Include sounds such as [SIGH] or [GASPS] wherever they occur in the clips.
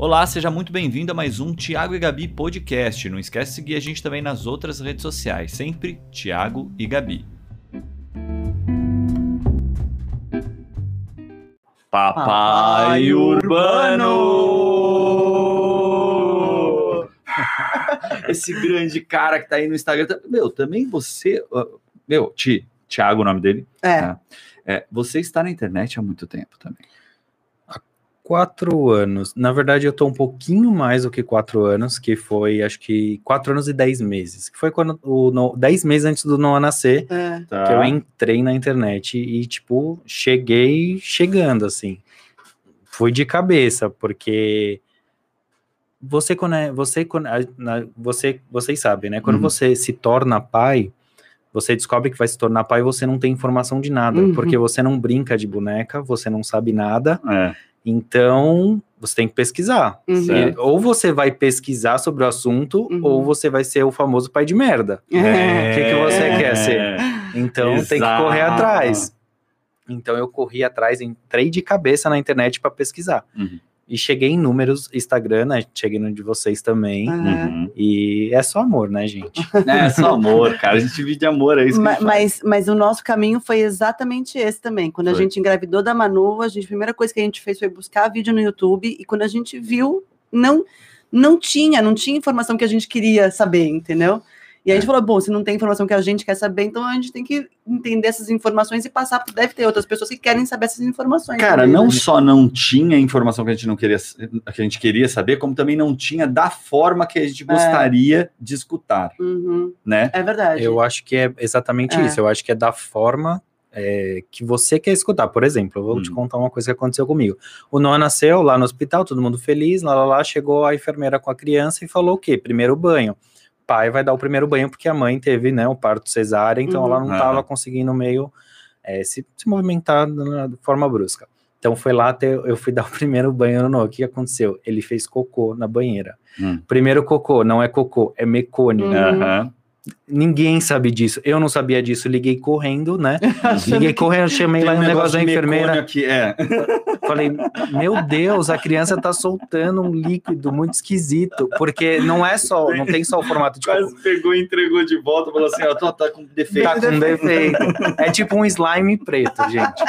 Olá, seja muito bem-vindo a mais um Tiago e Gabi podcast. Não esquece de seguir a gente também nas outras redes sociais, sempre Tiago e Gabi. Papai, Urbano! [LAUGHS] Esse grande cara que tá aí no Instagram. Meu, também você. uh, Meu, Ti, Tiago, o nome dele. É, Ah. É, você está na internet há muito tempo também. Quatro anos. Na verdade, eu tô um pouquinho mais do que quatro anos, que foi, acho que, quatro anos e dez meses. Que foi quando o no, dez meses antes do Noah nascer, é. Tá. que eu entrei na internet e, tipo, cheguei chegando, assim. Fui de cabeça, porque você, quando é, você, você, vocês sabem, né? Quando Uhum. você se torna pai, você descobre que vai se tornar pai e você não tem informação de nada, Uhum. porque você não brinca de boneca, você não sabe nada, É, então, você tem que pesquisar. Uhum. E- Ou você vai pesquisar sobre o assunto, Uhum. ou você vai ser o famoso pai de merda. [LAUGHS] É. O que, que você quer ser? Então, tem que Exato. correr atrás. Então, eu corri atrás, entrei de cabeça na internet para pesquisar. Uhum. E cheguei em números Instagram, né? Cheguei no de vocês também. Uhum. E é só amor, né, gente? [LAUGHS] É só amor, cara. A gente vive de amor, é isso que a Ma- gente faz. Mas, mas o nosso caminho foi exatamente esse também. Quando a Foi. gente engravidou da Manu, a, gente, a primeira coisa que a gente fez foi buscar vídeo no YouTube. E quando a gente viu, não, não tinha, não tinha informação que a gente queria saber, entendeu? E a É. gente falou, bom, se não tem informação que a gente quer saber, então a gente tem que entender essas informações e passar, porque deve ter outras pessoas que querem saber essas informações. Cara, também, não né? só não tinha informação que a gente não queria, que a gente queria saber, como também não tinha da forma que a gente gostaria de escutar, Uhum. né? É verdade. Eu acho que é exatamente É. isso. Eu acho que é da forma é, que você quer escutar. Por exemplo, eu vou te Hum. contar uma coisa que aconteceu comigo. O Noah nasceu lá no hospital, todo mundo feliz, lá, lá, lá, chegou a enfermeira com a criança e falou o quê? Primeiro banho. Pai vai dar o primeiro banho porque a mãe teve, né, o parto cesárea, então Uhum. ela não estava conseguindo meio é, se, se movimentar de forma brusca. Então foi lá até eu fui [LAUGHS] dar o primeiro banho no Noah. O que aconteceu? Ele fez cocô na banheira. Hum. Primeiro cocô, não é cocô, é mecônio. Uhum. Ninguém sabe disso. Eu não sabia disso. Liguei correndo, né? [LAUGHS] Liguei correndo, chamei lá um negócio da enfermeira. Aqui, é. [LAUGHS] Falei, meu Deus, a criança tá soltando um líquido muito esquisito. Porque não é só, não tem só o formato de Quase pegou e entregou de volta, falou assim, ó, tá com defeito. Tá com defeito. [LAUGHS] É tipo um slime preto, gente.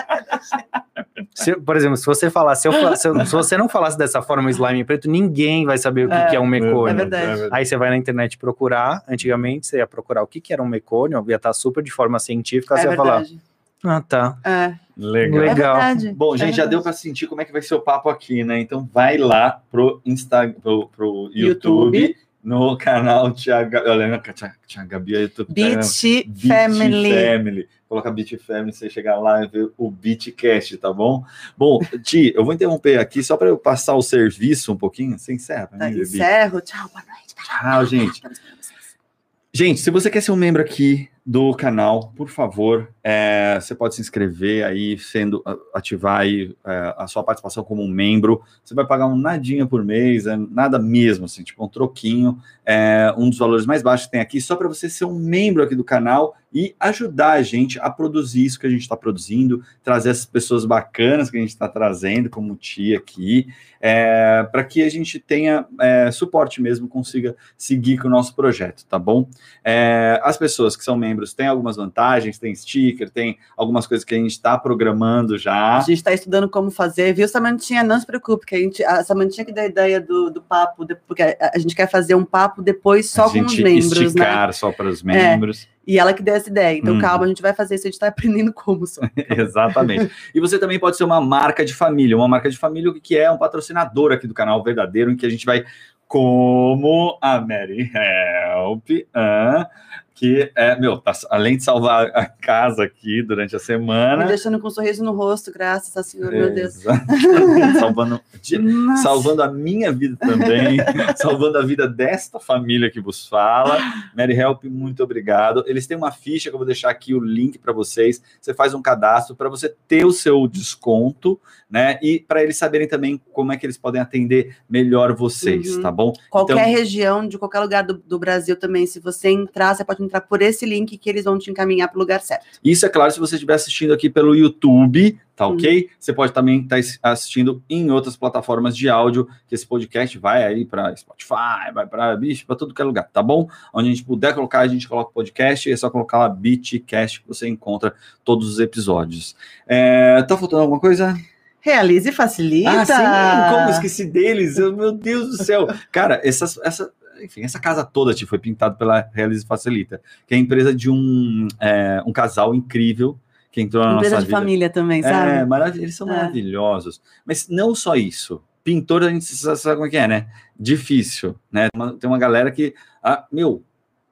Se- por exemplo, se você falar, se, eu se, eu- se você não falasse dessa forma slime preto, ninguém vai saber o que, É, que é um mecônio. é verdade. Aí você vai na internet procurar. Antigamente você ia procurar o que, que era um mecônio, ia estar super de forma científica, É você ia falar, verdade. ah, tá. É, Legal. é Legal. verdade. Bom, gente, É já verdade. deu para sentir como é que vai ser o papo aqui, né? Então vai lá pro Instagram, pro, pro YouTube, YouTube. no canal Tiago, olha, Tia- Tia Gabi, é YouTube, Beach Beat Family. Family. Coloca Beat Family, você chegar lá e ver o Beatcast, tá bom? Bom, Ti, eu vou interromper aqui só para eu passar o serviço um pouquinho. Você encerra Tá, Gabi? encerro. Tchau, boa noite. Tchau, gente. Gente, se você quer ser um membro aqui do canal, por favor, é, você pode se inscrever aí, sendo ativar aí é, a sua participação como um membro. Você vai pagar um nadinha por mês, é nada mesmo, assim, tipo um troquinho, é, um dos valores mais baixos que tem aqui, só para você ser um membro aqui do canal e ajudar a gente a produzir isso que a gente está produzindo, trazer essas pessoas bacanas que a gente está trazendo, como o Tia aqui, para que a gente tenha é, suporte mesmo, consiga seguir com o nosso projeto, tá bom? É, as pessoas que são membros têm algumas vantagens, tem sticker, tem algumas coisas que a gente está programando A já. gente está estudando como fazer, viu, Samantinha? Não se preocupe, que a, gente, a Samantinha que dá a ideia do, do papo, porque a, a gente quer fazer um papo depois só a com os membros, né? esticar só para os membros. E ela que deu essa ideia. Então, Hum. calma, a gente vai fazer isso, a gente está aprendendo como só. [LAUGHS] Exatamente. E você também pode ser uma marca de família. Uma marca de família, que é? Um patrocinador aqui do canal verdadeiro, em que a gente vai, como a Mary Help, ah, que é, meu, tá- além de salvar a casa aqui durante a Me semana. deixando com um sorriso no rosto, graças a Senhor, meu Deus. [LAUGHS] Salvando, Nossa. salvando a minha vida também, [LAUGHS] salvando a vida desta família que vos fala. Mary Help, muito obrigado. Eles têm uma ficha que eu vou deixar aqui o link para vocês. Você faz um cadastro para você ter o seu desconto, né? E para eles saberem também como é que eles podem atender melhor vocês, Uhum. tá bom? Qualquer Então- região, de qualquer lugar do, do Brasil também, se você entrar, você pode entrar por esse link que eles vão te encaminhar para o lugar certo. Isso é claro se você estiver assistindo aqui pelo YouTube, tá Uhum. ok? Você pode também estar assistindo em outras plataformas de áudio, que esse podcast vai aí para Spotify, vai para bicho, para tudo que é lugar, tá bom? Onde a gente puder colocar, a gente coloca o podcast, é só colocar lá Bitcast que você encontra todos os episódios. É, tá faltando alguma coisa? Realize e facilita. Ah, sim, como esqueci deles? Eu, meu Deus do céu. Cara, essas, essa, enfim, essa casa toda tipo, foi pintada pela Realize Facilita, que é a empresa de um, é, um casal incrível que entrou na Empresa nossa de vida. família também, É, sabe? maravilha, eles são É. maravilhosos. Mas não só isso. Pintor, a gente sa- sabe como é que é, né? Difícil, né? Tem uma galera que, ah, meu,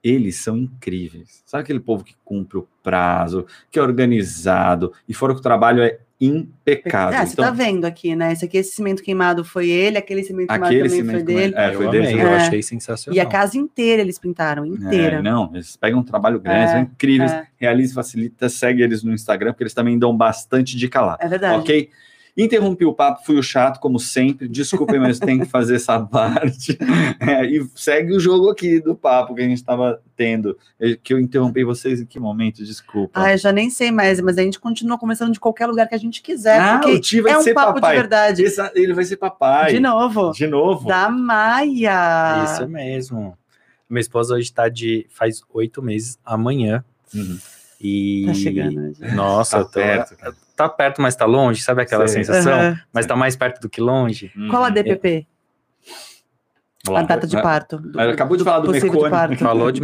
eles são incríveis. Sabe aquele povo que cumpre o prazo, que é organizado, e fora que o trabalho é impecável. É, você tá vendo aqui, né? Esse aqui, esse cimento queimado foi ele, aquele cimento queimado também cimento foi dele. É, eu foi amei, dele. eu É. achei sensacional. E a casa inteira eles pintaram, inteira. É, não, eles pegam um trabalho grande, É, são incríveis. é. Realize Facilita, segue eles no Instagram, porque eles também dão bastante dica lá. É verdade. Ok? Interrompi o papo, fui o chato, como sempre. Desculpem, mas tem que fazer essa [LAUGHS] parte. É, e segue o jogo aqui do papo que a gente estava tendo. Eu- Que eu interrompi vocês em que momento? Desculpa. Ah, eu já nem sei mais, mas a gente continua conversando de qualquer lugar que a gente quiser, Ah, o Ti vai é um ser papo papai. de verdade. Esse- ele vai ser papai. De novo. De novo. Da Maia. Isso mesmo. Minha esposa hoje tá de. faz oito meses amanhã. Uhum. E. Tá chegando. gente? Nossa, Tá tô- perto, cara. Tá perto, mas tá longe, sabe aquela Sei. sensação? Aham. Mas tá mais perto do que longe. Qual a Uhum. DPP? A data de parto. do- acabou de falar do parto. Falou de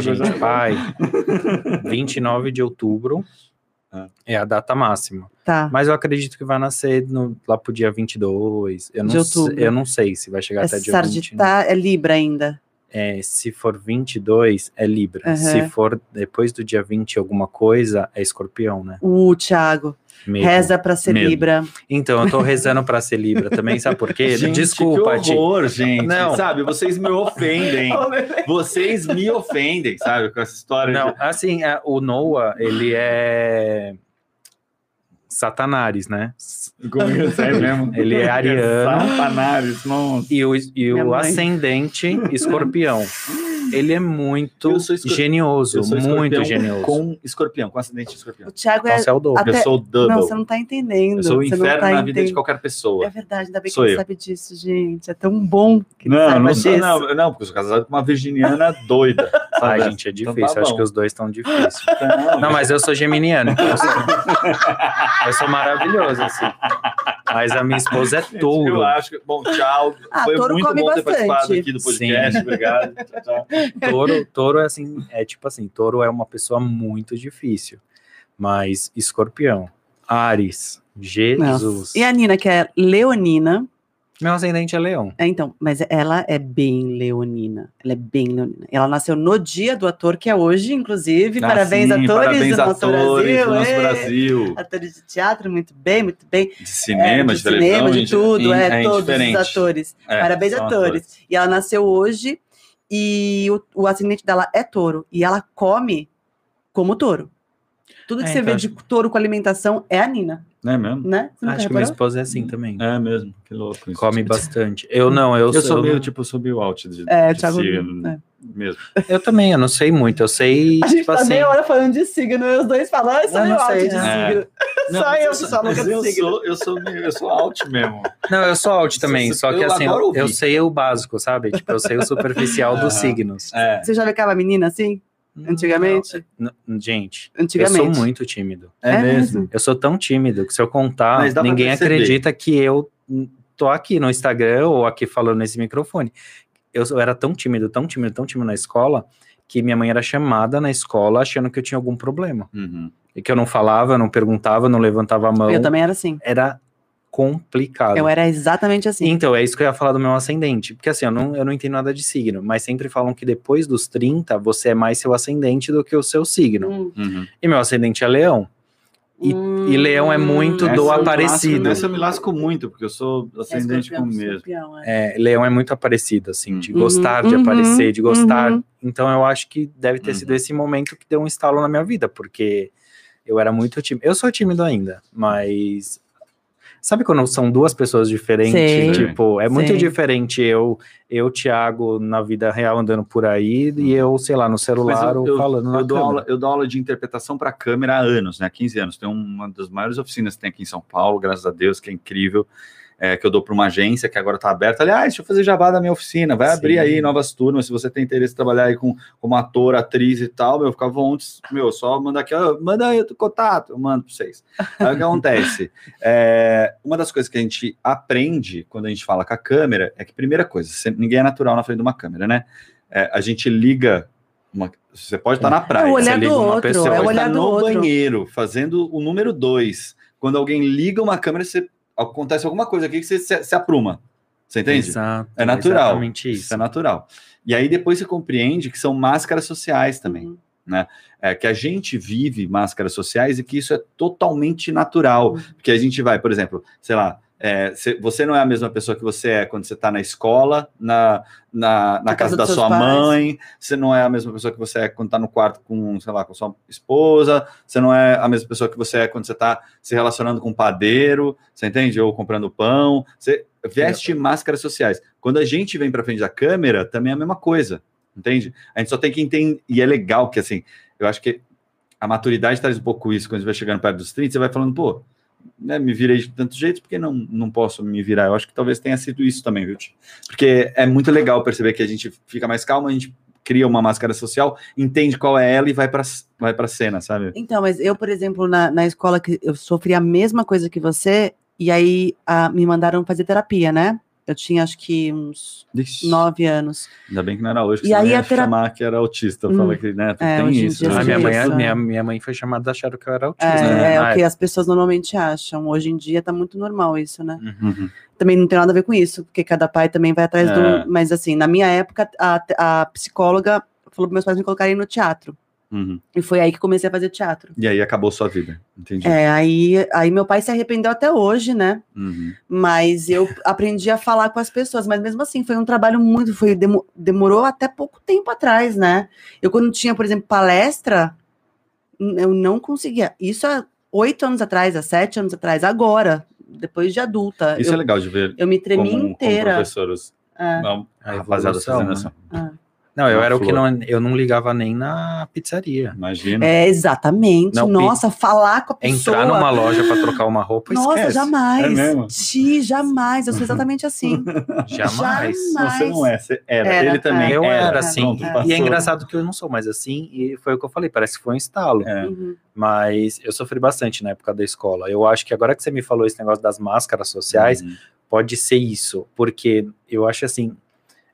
Super gente. Pai, 29 [LAUGHS] de outubro Ah. é a data máxima. Tá. Mas eu acredito que vai nascer no- lá pro dia 22. Eu não, De sei, outubro. eu não sei se vai chegar É até dia 20. Sarditar, é Libra ainda. É, se for 22, é Libra. Aham. Se for depois do dia 20 alguma coisa, é Escorpião, né? O Thiago. Medo. Reza pra ser Medo. Libra. Então, eu tô rezando pra ser Libra também, sabe por quê? Gente, Desculpa, que horror, gente. Não. Sabe, vocês me ofendem. [LAUGHS] Vocês me ofendem, sabe, com essa história Não, de... assim, o Noah, ele é Satanares, né? É [LAUGHS] mesmo? Ele é ariano. Satanares, nossa. E o, e o ascendente escorpião. [LAUGHS] Ele é muito Eu sou escor- genioso, Eu sou muito genioso. Com escorpião, com acidente de escorpião. O Thiago é. Nossa, é o dobro. Até- Eu sou o double. Não, você não tá entendendo. eu sou o você não inferno tá na vida de entendendo. qualquer pessoa. É verdade, ainda bem Sou que ele sabe disso, gente. É tão bom que Não, não sou, disso. não, não, porque eu sou casado com uma virginiana doida. [LAUGHS] Ai, sabe? gente, é Então difícil. tá Acho que os dois estão difíceis. [LAUGHS] Não, Não, mas eu sou geminiano, então eu sou, [LAUGHS] eu sou maravilhoso, assim. Mas a minha esposa é [LAUGHS] touro. Eu acho que. Bom, tchau. Ah, Foi touro muito come bom ter bastante. participado aqui do podcast. Obrigado. [LAUGHS] Tchau, tchau. Touro, touro é assim, é tipo assim, touro é uma pessoa muito difícil. Mas escorpião, Ares, Jesus. E a Nina, que é leonina. Meu ascendente é leão. É, então, mas ela é bem leonina. Ela é bem leonina. Ela nasceu no dia do ator, que é hoje, inclusive. Ah, parabéns, sim, atores parabéns, do nosso atores Brasil. do nosso ê! Brasil. Atores de teatro, muito bem, muito bem. De cinema, É, de, televisão. cinema, de tudo, é, todos indiferente. os atores. É, Parabéns, são atores. E ela nasceu hoje e o, o ascendente dela é touro. E ela come como touro. Tudo que É, você então vê de touro com alimentação é a Nina, é mesmo? né? Acho que minha esposa é assim também. É mesmo, que louco. isso. Come bastante. Eu [LAUGHS] não, eu, Eu sou eu, meio, tipo, sou meio out de, É, de Thiago. signo é. mesmo. eu também, eu não sei muito. Eu sei, A gente tipo tá assim. meia hora falando de signo, e os dois falando, ah, eu sou Eu meio out de é. signo. Não, Só eu que sou- sou louca mas de eu signo. sou, eu sou meio, eu sou out mesmo. Não, eu sou out também, Eu- só que eu assim, eu, eu sei o básico, sabe? Tipo, eu sei o superficial dos signos. É, Você já ficava menina assim? Antigamente? Não, gente, Antigamente. eu sou muito tímido. é, É mesmo. Eu sou tão tímido que se eu contar, ninguém acredita que eu tô aqui no Instagram ou aqui falando nesse microfone. Eu, eu era tão tímido, tão tímido, tão tímido na escola, que minha mãe era chamada na escola achando que eu tinha algum problema. Uhum. E que eu não falava, não perguntava, não levantava a mão. Eu também era assim. Era complicado. Eu era exatamente assim. Então, é isso que eu ia falar do meu ascendente. Porque assim, eu não, eu não entendo nada de signo, mas sempre falam que depois dos 30, você é mais seu ascendente do que o seu signo. Hum, Uhum. E meu ascendente é leão. E- e leão é muito do aparecido. lasco- Essa eu me lasco muito, porque eu sou ascendente escorpião, com mesmo. é. É, leão é muito aparecido, assim, de Uhum, gostar de uhum, aparecer, de gostar. uhum. Então eu acho que deve ter Uhum. sido esse momento que deu um estalo na minha vida, porque eu era muito tímido. Eu sou tímido ainda, mas Sabe quando são duas pessoas diferentes? Sei. Tipo, é muito diferente eu, eu, Thiago, na vida real andando por aí, e eu, sei lá, no celular eu, ou eu- falando na eu dou aula, eu dou aula de interpretação para câmera há anos, né? 15 anos. Tem uma das maiores oficinas que tem aqui em São Paulo, graças a Deus, que é incrível. É, que eu dou para uma agência que agora está aberta. Aliás, deixa eu fazer jabá da minha oficina. Vai abrir Sim. aí novas turmas. Se você tem interesse em trabalhar aí com, como ator, atriz e tal, meu, fica à vontade. Meu, só manda aqui, ó, manda aí o contato, eu mando para vocês. Aí o que acontece? [LAUGHS] É, uma das coisas que a gente aprende quando a gente fala com a câmera é que, primeira coisa, ninguém é natural na frente de uma câmera, né? É, a gente liga. Uma, você pode estar na praia. É o olhar você liga do uma outro, pessoa, é o olhar do no outro. banheiro, fazendo o número dois. Quando alguém liga uma câmera, você, acontece alguma coisa aqui que você se, se apruma. Você entende? Exato, É natural. Exatamente Isso isso. é natural. E aí depois você compreende que são máscaras sociais também. Uhum. É, que a gente vive máscaras sociais e que isso é totalmente natural. Uhum. Porque a gente vai, por exemplo, sei lá, é, cê- você não é a mesma pessoa que você é quando você está na escola, na, na, na casa casa da sua pais. mãe, você não é a mesma pessoa que você é quando está no quarto com, sei lá, com sua esposa, você não é a mesma pessoa que você é quando você está se relacionando com um padeiro, você entende? Ou comprando pão. Você veste máscaras sociais. Quando a gente vem para frente da câmera, também é a mesma coisa, entende? A gente só tem que entender, e é legal que assim, eu acho que a maturidade traz um pouco isso, quando você vai chegando perto dos 30, você vai falando, pô, né, me virei de tantos jeitos, por que não, não posso me virar? Eu acho que talvez tenha sido isso também, viu? Porque é muito legal perceber que a gente fica mais calmo, a gente cria uma máscara social, entende qual é ela e vai para vai pra cena, sabe? Então, mas eu, por exemplo, na, na escola, que eu sofri a mesma coisa que você, e aí ah, me mandaram fazer terapia, né? Eu tinha acho que uns Ixi, nove anos. Ainda bem que não era hoje, que E aí ia a tera- chamar que era autista, Hum. fala que, né, É, tem isso. dia né? Ah, minha, mãe, isso, é. minha, minha mãe foi chamada achando que eu era autista. É, né? é o que as pessoas normalmente acham. Hoje em dia tá muito normal isso, né? Uhum. Uhum. Também não tem nada a ver com isso, porque cada pai também vai atrás É. do. Mas assim, na minha época, a, a psicóloga falou para meus pais me colocarem no teatro. Uhum. E foi aí que comecei a fazer teatro. E aí acabou sua vida, entendi. É, aí, aí meu pai se arrependeu até hoje, né? Uhum. Mas eu [LAUGHS] aprendi a falar com as pessoas. Mas mesmo assim, foi um trabalho muito. Foi, demo- demorou até pouco tempo atrás, né? Eu, quando tinha, por exemplo, palestra, eu não conseguia. Isso há oito anos atrás, há sete anos atrás, agora, depois de adulta. Isso eu, é legal de ver eu me tremi como, como inteira. professores. É. Não, A rapaziada fazendo né? essa. Ah. Não, eu era o que flor. não, eu não ligava nem na pizzaria. Imagina. É, exatamente. Não, Nossa, falar com a pessoa. Entrar numa loja para trocar uma roupa, Nossa, esquece. É jamais. mesmo? Ti, jamais. Eu sou exatamente assim. [LAUGHS] Jamais. Jamais. Você não é, você era. Era, Ele também é. Eu era. era assim. Pronto, e- e é engraçado que eu não sou mais assim, e foi o que eu falei, parece que foi um estalo. É. Uhum. Mas eu sofri bastante na época da escola. Eu acho que agora que você me falou esse negócio das máscaras sociais, Uhum. pode ser isso, porque eu acho assim,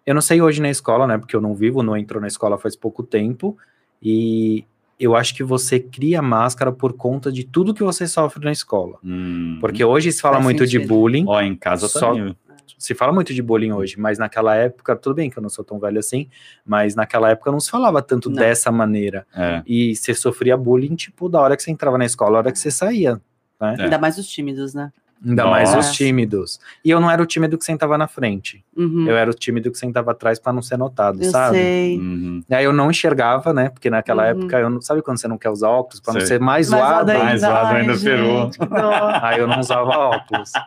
eu não sei hoje na escola, né, porque eu não vivo, não entro na escola faz pouco tempo, e eu acho que você cria máscara por conta de tudo que você sofre na escola. Uhum. Porque hoje se fala muito de sentido. bullying, Ó, em casa Só- também. se fala muito de bullying hoje, mas naquela época, tudo bem que eu não sou tão velho assim, mas naquela época não se falava tanto Não. dessa maneira. É. E você sofria bullying, tipo, da hora que você entrava na escola, da hora que você saía. É. Ainda mais os tímidos, né? Ainda mais Nossa. os tímidos. E eu não era o tímido que sentava na frente. Uhum. Eu era o tímido que sentava atrás para não ser notado, Eu sabe? sei. Uhum. E aí eu não enxergava, né? Porque naquela Uhum. época, eu não, sabe quando você não quer usar óculos? Para não ser mais zoado. mais zoado ai, ainda ferrou. [LAUGHS] Aí eu não usava óculos. [LAUGHS]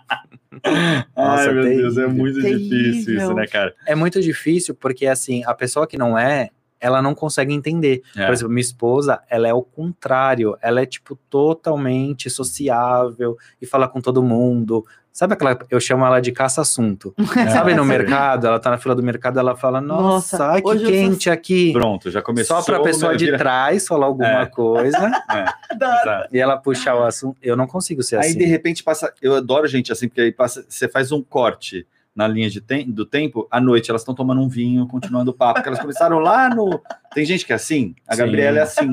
Ai, Nossa, meu Deus, é terrível. muito difícil isso, Terrível. né, cara? É muito difícil porque, assim, a pessoa que não é, ela não consegue entender. É. Por exemplo, minha esposa, ela é o contrário. Ela é, tipo, totalmente sociável e fala com todo mundo. Sabe aquela. Eu chamo ela de caça-assunto. [LAUGHS] Sabe no mercado? Ela tá na fila do mercado, ela fala: Nossa, Nossa, que sou- quente aqui. Pronto, já começou. Só pra pessoa de vira- trás falar alguma É. coisa [LAUGHS] [LAUGHS] Exato. e ela puxar o assunto. Eu não consigo ser Aí, assim. de repente, passa. Eu adoro gente assim, porque aí passa, você faz um corte na linha de tem- do tempo, à noite elas estão tomando um vinho, continuando o papo, porque elas começaram lá no. Tem gente que é assim, a Sim. Gabriela é assim.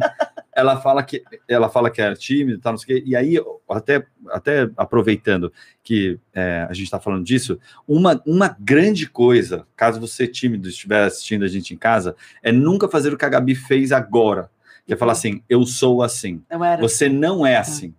Ela fala que ela fala que é tímida, tal, não sei o quê. E aí, até, até aproveitando que é, a gente está falando disso, uma, uma grande coisa, caso você tímido estiver assistindo a gente em casa, é nunca fazer o que a Gabi fez agora. Que é falar assim, eu sou assim. Eu era. Você não é assim.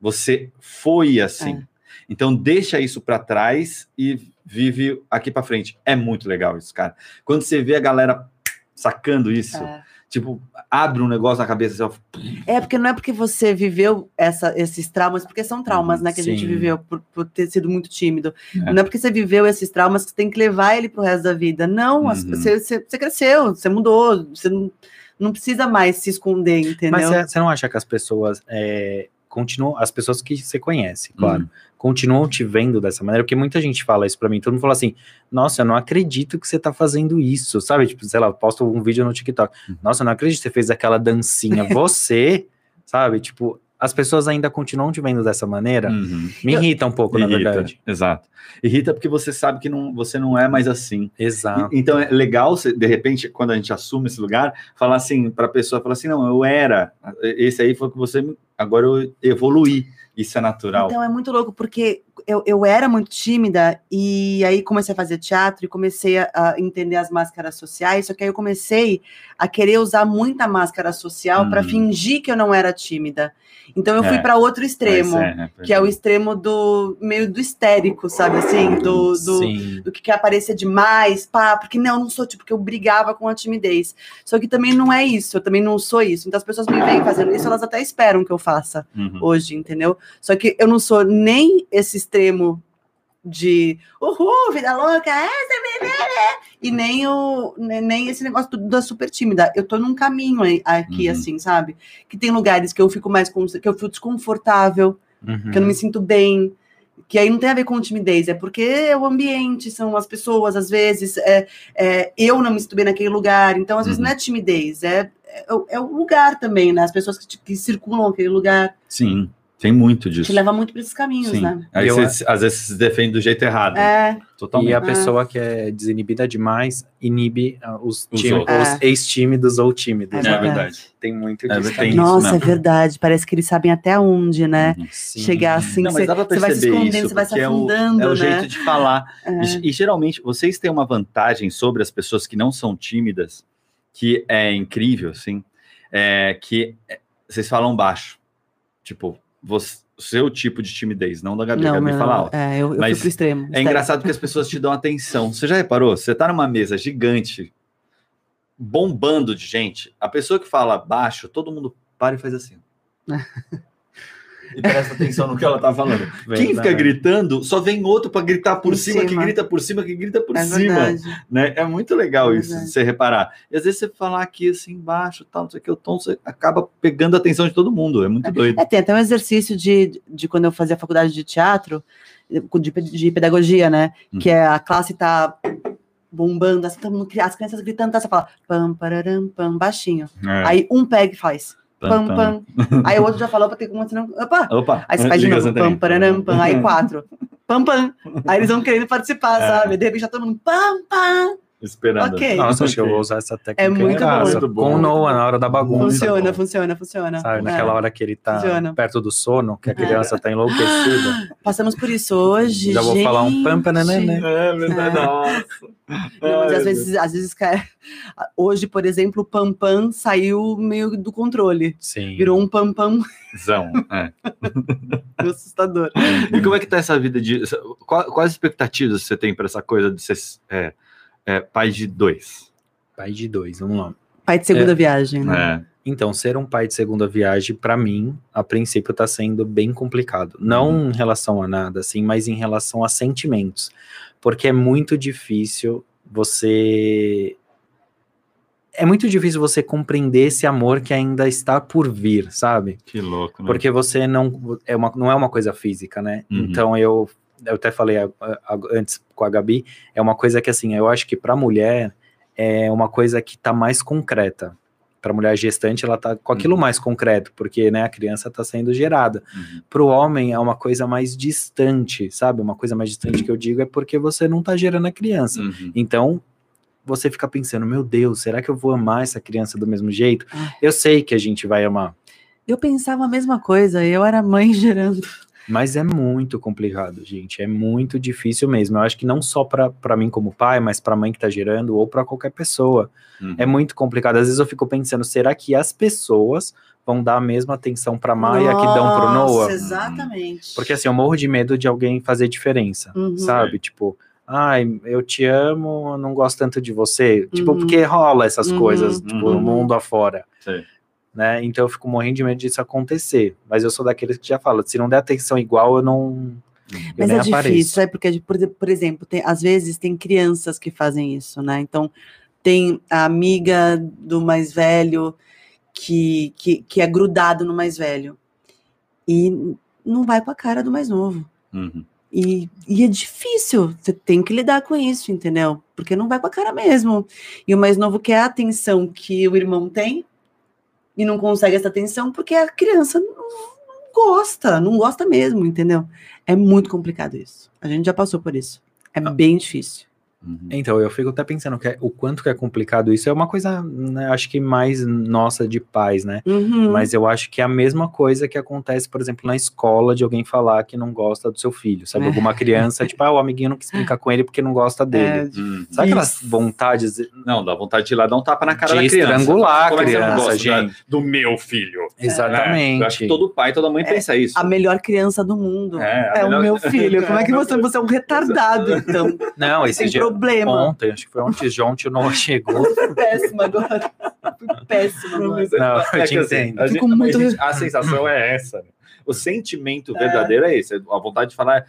Você foi assim. Então deixa isso para trás e vive aqui para frente. É muito legal isso, cara. Quando você vê a galera sacando isso, É. Tipo, abre um negócio na cabeça assim, É, porque não é porque você viveu essa, esses traumas, porque são traumas, né, que a gente Sim. viveu por, por ter sido muito tímido. É. Não é porque você viveu esses traumas que você tem que levar ele pro resto da vida. Não, Uhum. você, você, você cresceu, você mudou, você não, não precisa mais se esconder, entendeu? Mas você não acha que as pessoas é, continuam, as pessoas que você conhece, claro, continuam te vendo dessa maneira? Porque muita gente fala isso pra mim, todo mundo fala assim, nossa, eu não acredito que você tá fazendo isso, sabe? Tipo, sei lá, eu posto um vídeo no TikTok, Uhum. nossa, eu não acredito que você fez aquela dancinha, [LAUGHS] você, sabe? Tipo, as pessoas ainda continuam te vendo dessa maneira, Uhum. me irrita um pouco, na Irrita, verdade. Exato. Irrita porque você sabe que não, você não é mais assim. Exato. E- Então é legal, você, de repente, quando a gente assume esse lugar, falar assim para a pessoa, falar assim, não, eu era, esse aí foi o que você, agora eu evoluí. Isso é natural. Então é muito louco, porque eu, eu era muito tímida e aí comecei a fazer teatro e comecei a, a entender as máscaras sociais, só que aí eu comecei a querer usar muita máscara social para Hum. fingir que eu não era tímida. Então eu fui É. para outro extremo, é, que é o extremo do meio do histérico, sabe assim, do, do, do que quer aparecer demais, pá, porque não, não sou, tipo, porque eu brigava com a timidez. Só que também não é isso, eu também não sou isso. Então as pessoas me veem fazendo isso, elas até esperam que eu faça Uhum. hoje, entendeu? Só que eu não sou nem esse extremo de uhul, vida louca, essa menina, e nem o nem, esse negócio da super tímida. Eu tô num caminho aqui, Uhum. assim, sabe? Que tem lugares que eu fico mais que eu fico desconfortável, Uhum. que eu não me sinto bem. Que aí não tem a ver com timidez, é porque é o ambiente, são as pessoas, às vezes, é, é, eu não me sinto bem naquele lugar, então às vezes Uhum. não é timidez, é, é, o- é o lugar também, né? As pessoas que, que circulam aquele lugar Sim, tem muito disso. te leva muito para esses caminhos, Sim. né? Aí Eu- você, às vezes se defende do jeito errado. É, Totalmente. E a Ah. pessoa que é desinibida demais inibe ah, os, Os os ex-tímidos ou tímidos. É né? verdade. Tem muito É, disso. tem também. isso nossa, é mesmo. verdade. Parece que eles sabem até onde, né? Uhum. Sim. Chegar assim, Não, você vai se perceber escondendo, isso, você vai se porque é o- afundando, É o né? jeito de falar. É. E, e, geralmente vocês têm uma vantagem sobre as pessoas que não são tímidas, que é incrível, assim, é que é, vocês falam baixo. Tipo, você- o seu tipo de timidez, não da Gabi. a Gabi fala alto. é, eu, eu Mas fui pro extremo. É engraçado porque as pessoas te dão atenção. Você já reparou? Você tá numa mesa gigante, bombando de gente, a pessoa que fala baixo, todo mundo para e faz assim. [LAUGHS] e presta atenção no que ela tá falando. Quem fica Verdade. gritando, só vem outro para gritar por Por cima, que cima. grita por cima, que grita por É cima. verdade. Né? É muito legal É isso, de verdade. você reparar. E às vezes você falar aqui assim embaixo, tal, não sei o que, o tom, você acaba pegando a atenção de todo mundo. É muito doido. É, tem até um exercício de, de quando eu fazia faculdade de teatro, de, de pedagogia, né? Uhum. Que é a classe tá bombando, assim, todo mundo, as crianças gritando, tá, você fala pam, pararam, pam, baixinho. É. Aí um pega e faz Pam, pam. Aí o outro já falou pra ter como senão. Opa! Opa! Aí você faz de novo, pam, pararam, pam. Aí [LAUGHS] quatro. Pam, pam. Aí eles vão querendo participar, É. sabe? De repente já todo mundo pam, pam. Esperando. Ok. Nossa, acho que eu vou usar essa técnica É em muito casa, bom. Muito bom. com o Noah na hora da bagunça. Funciona, bom. funciona, funciona. Sabe, É. naquela hora que ele tá Funciona. perto do sono, que a criança tá enlouquecida. [GASPS] Passamos por isso hoje. Já vou falar um pam, pam, gente. nananã. É verdade. É. Nossa. Não, mas às vezes, às vezes hoje, por exemplo, o Pam Pam saiu meio do controle. Sim. Virou um Pam Pam Zão, é. [LAUGHS] assustador. E como é que tá essa vida de. Quais expectativas você tem para essa coisa de ser é, é, pai de dois? Pai de dois, vamos lá. Pai de segunda viagem, né? É. Então, ser um pai de segunda viagem, pra mim, a princípio tá sendo bem complicado. Não em relação a nada, assim, mas em relação a sentimentos. Porque é muito difícil você. É muito difícil você compreender esse amor que ainda está por vir, sabe? Que louco, né? Porque você não é uma, não é uma coisa física, né? Uhum. Então eu, eu até falei a- a- antes com a Gabi, é uma coisa que assim, eu acho que para mulher é uma coisa que tá mais concreta. Para mulher gestante, ela tá com aquilo Uhum. mais concreto, porque né, a criança tá sendo gerada. Uhum. Para o homem é uma coisa mais distante, sabe? Uma coisa mais distante que eu digo é porque você não tá gerando a criança. Uhum. Então, você fica pensando, meu Deus, será que eu vou amar essa criança do mesmo jeito? Eu sei que a gente vai amar, Eu pensava a mesma coisa, eu era mãe [LAUGHS] gerando. Mas é muito complicado, gente. É muito difícil mesmo. Eu acho que não só para mim como pai, mas para mãe que tá gerando ou para qualquer pessoa. Uhum. É muito complicado. Às vezes eu fico pensando, será que as pessoas vão dar a mesma atenção para Maia que dão pro Nossa, Noah? Exatamente. Porque assim, eu morro de medo de alguém fazer diferença, Uhum. sabe? Tipo, ai, eu te amo, não gosto tanto de você. Tipo, Uhum. porque rola essas Uhum. coisas, tipo, Uhum. no mundo afora. Sei. Né? Então eu fico morrendo de medo disso acontecer. Mas eu sou daqueles que já fala, se não der atenção igual, eu não. Eu Mas nem é apareço. difícil, é porque, por, por exemplo, tem- às vezes tem crianças que fazem isso, né? Então, tem a amiga do mais velho que, que, que é grudado no mais velho. E não vai com a cara do mais novo. Uhum. E, e é difícil, você tem que lidar com isso, entendeu? Porque não vai com a cara mesmo. E o mais novo quer a atenção que o irmão tem e não consegue essa atenção porque a criança não, não gosta, não gosta mesmo, entendeu? É muito complicado isso. A gente já passou por isso. É bem difícil. Uhum. Então, eu fico até pensando que é- o quanto que é complicado isso. É uma coisa, né, acho que mais nossa de pais, né? Uhum. Mas eu acho que é a mesma coisa que acontece, por exemplo, na escola, de alguém falar que não gosta do seu filho, sabe? É. Alguma criança, tipo, ah, o amiguinho não quis brincar com ele porque não gosta dele. É, Uhum. Sabe aquelas Isso. vontades de Não, dá vontade de ir lá dar um tapa na cara da criança. estrangular a Como é que você não criança, gosta da- gente? do meu filho. Exatamente. Eu acho que todo pai, toda mãe pensa isso. a melhor criança do mundo. É, a É, melhor- o meu [LAUGHS] filho. Como é que você, você é um retardado, então? Não, esse dia, problema. ontem, acho que foi ontem, ontem o Noah [LAUGHS] chegou. Péssima agora. Péssima agora. Não, eu É te entendo. a, Fico gente- muito- a gente- a sensação é essa. né? O sentimento verdadeiro é esse. A vontade de falar.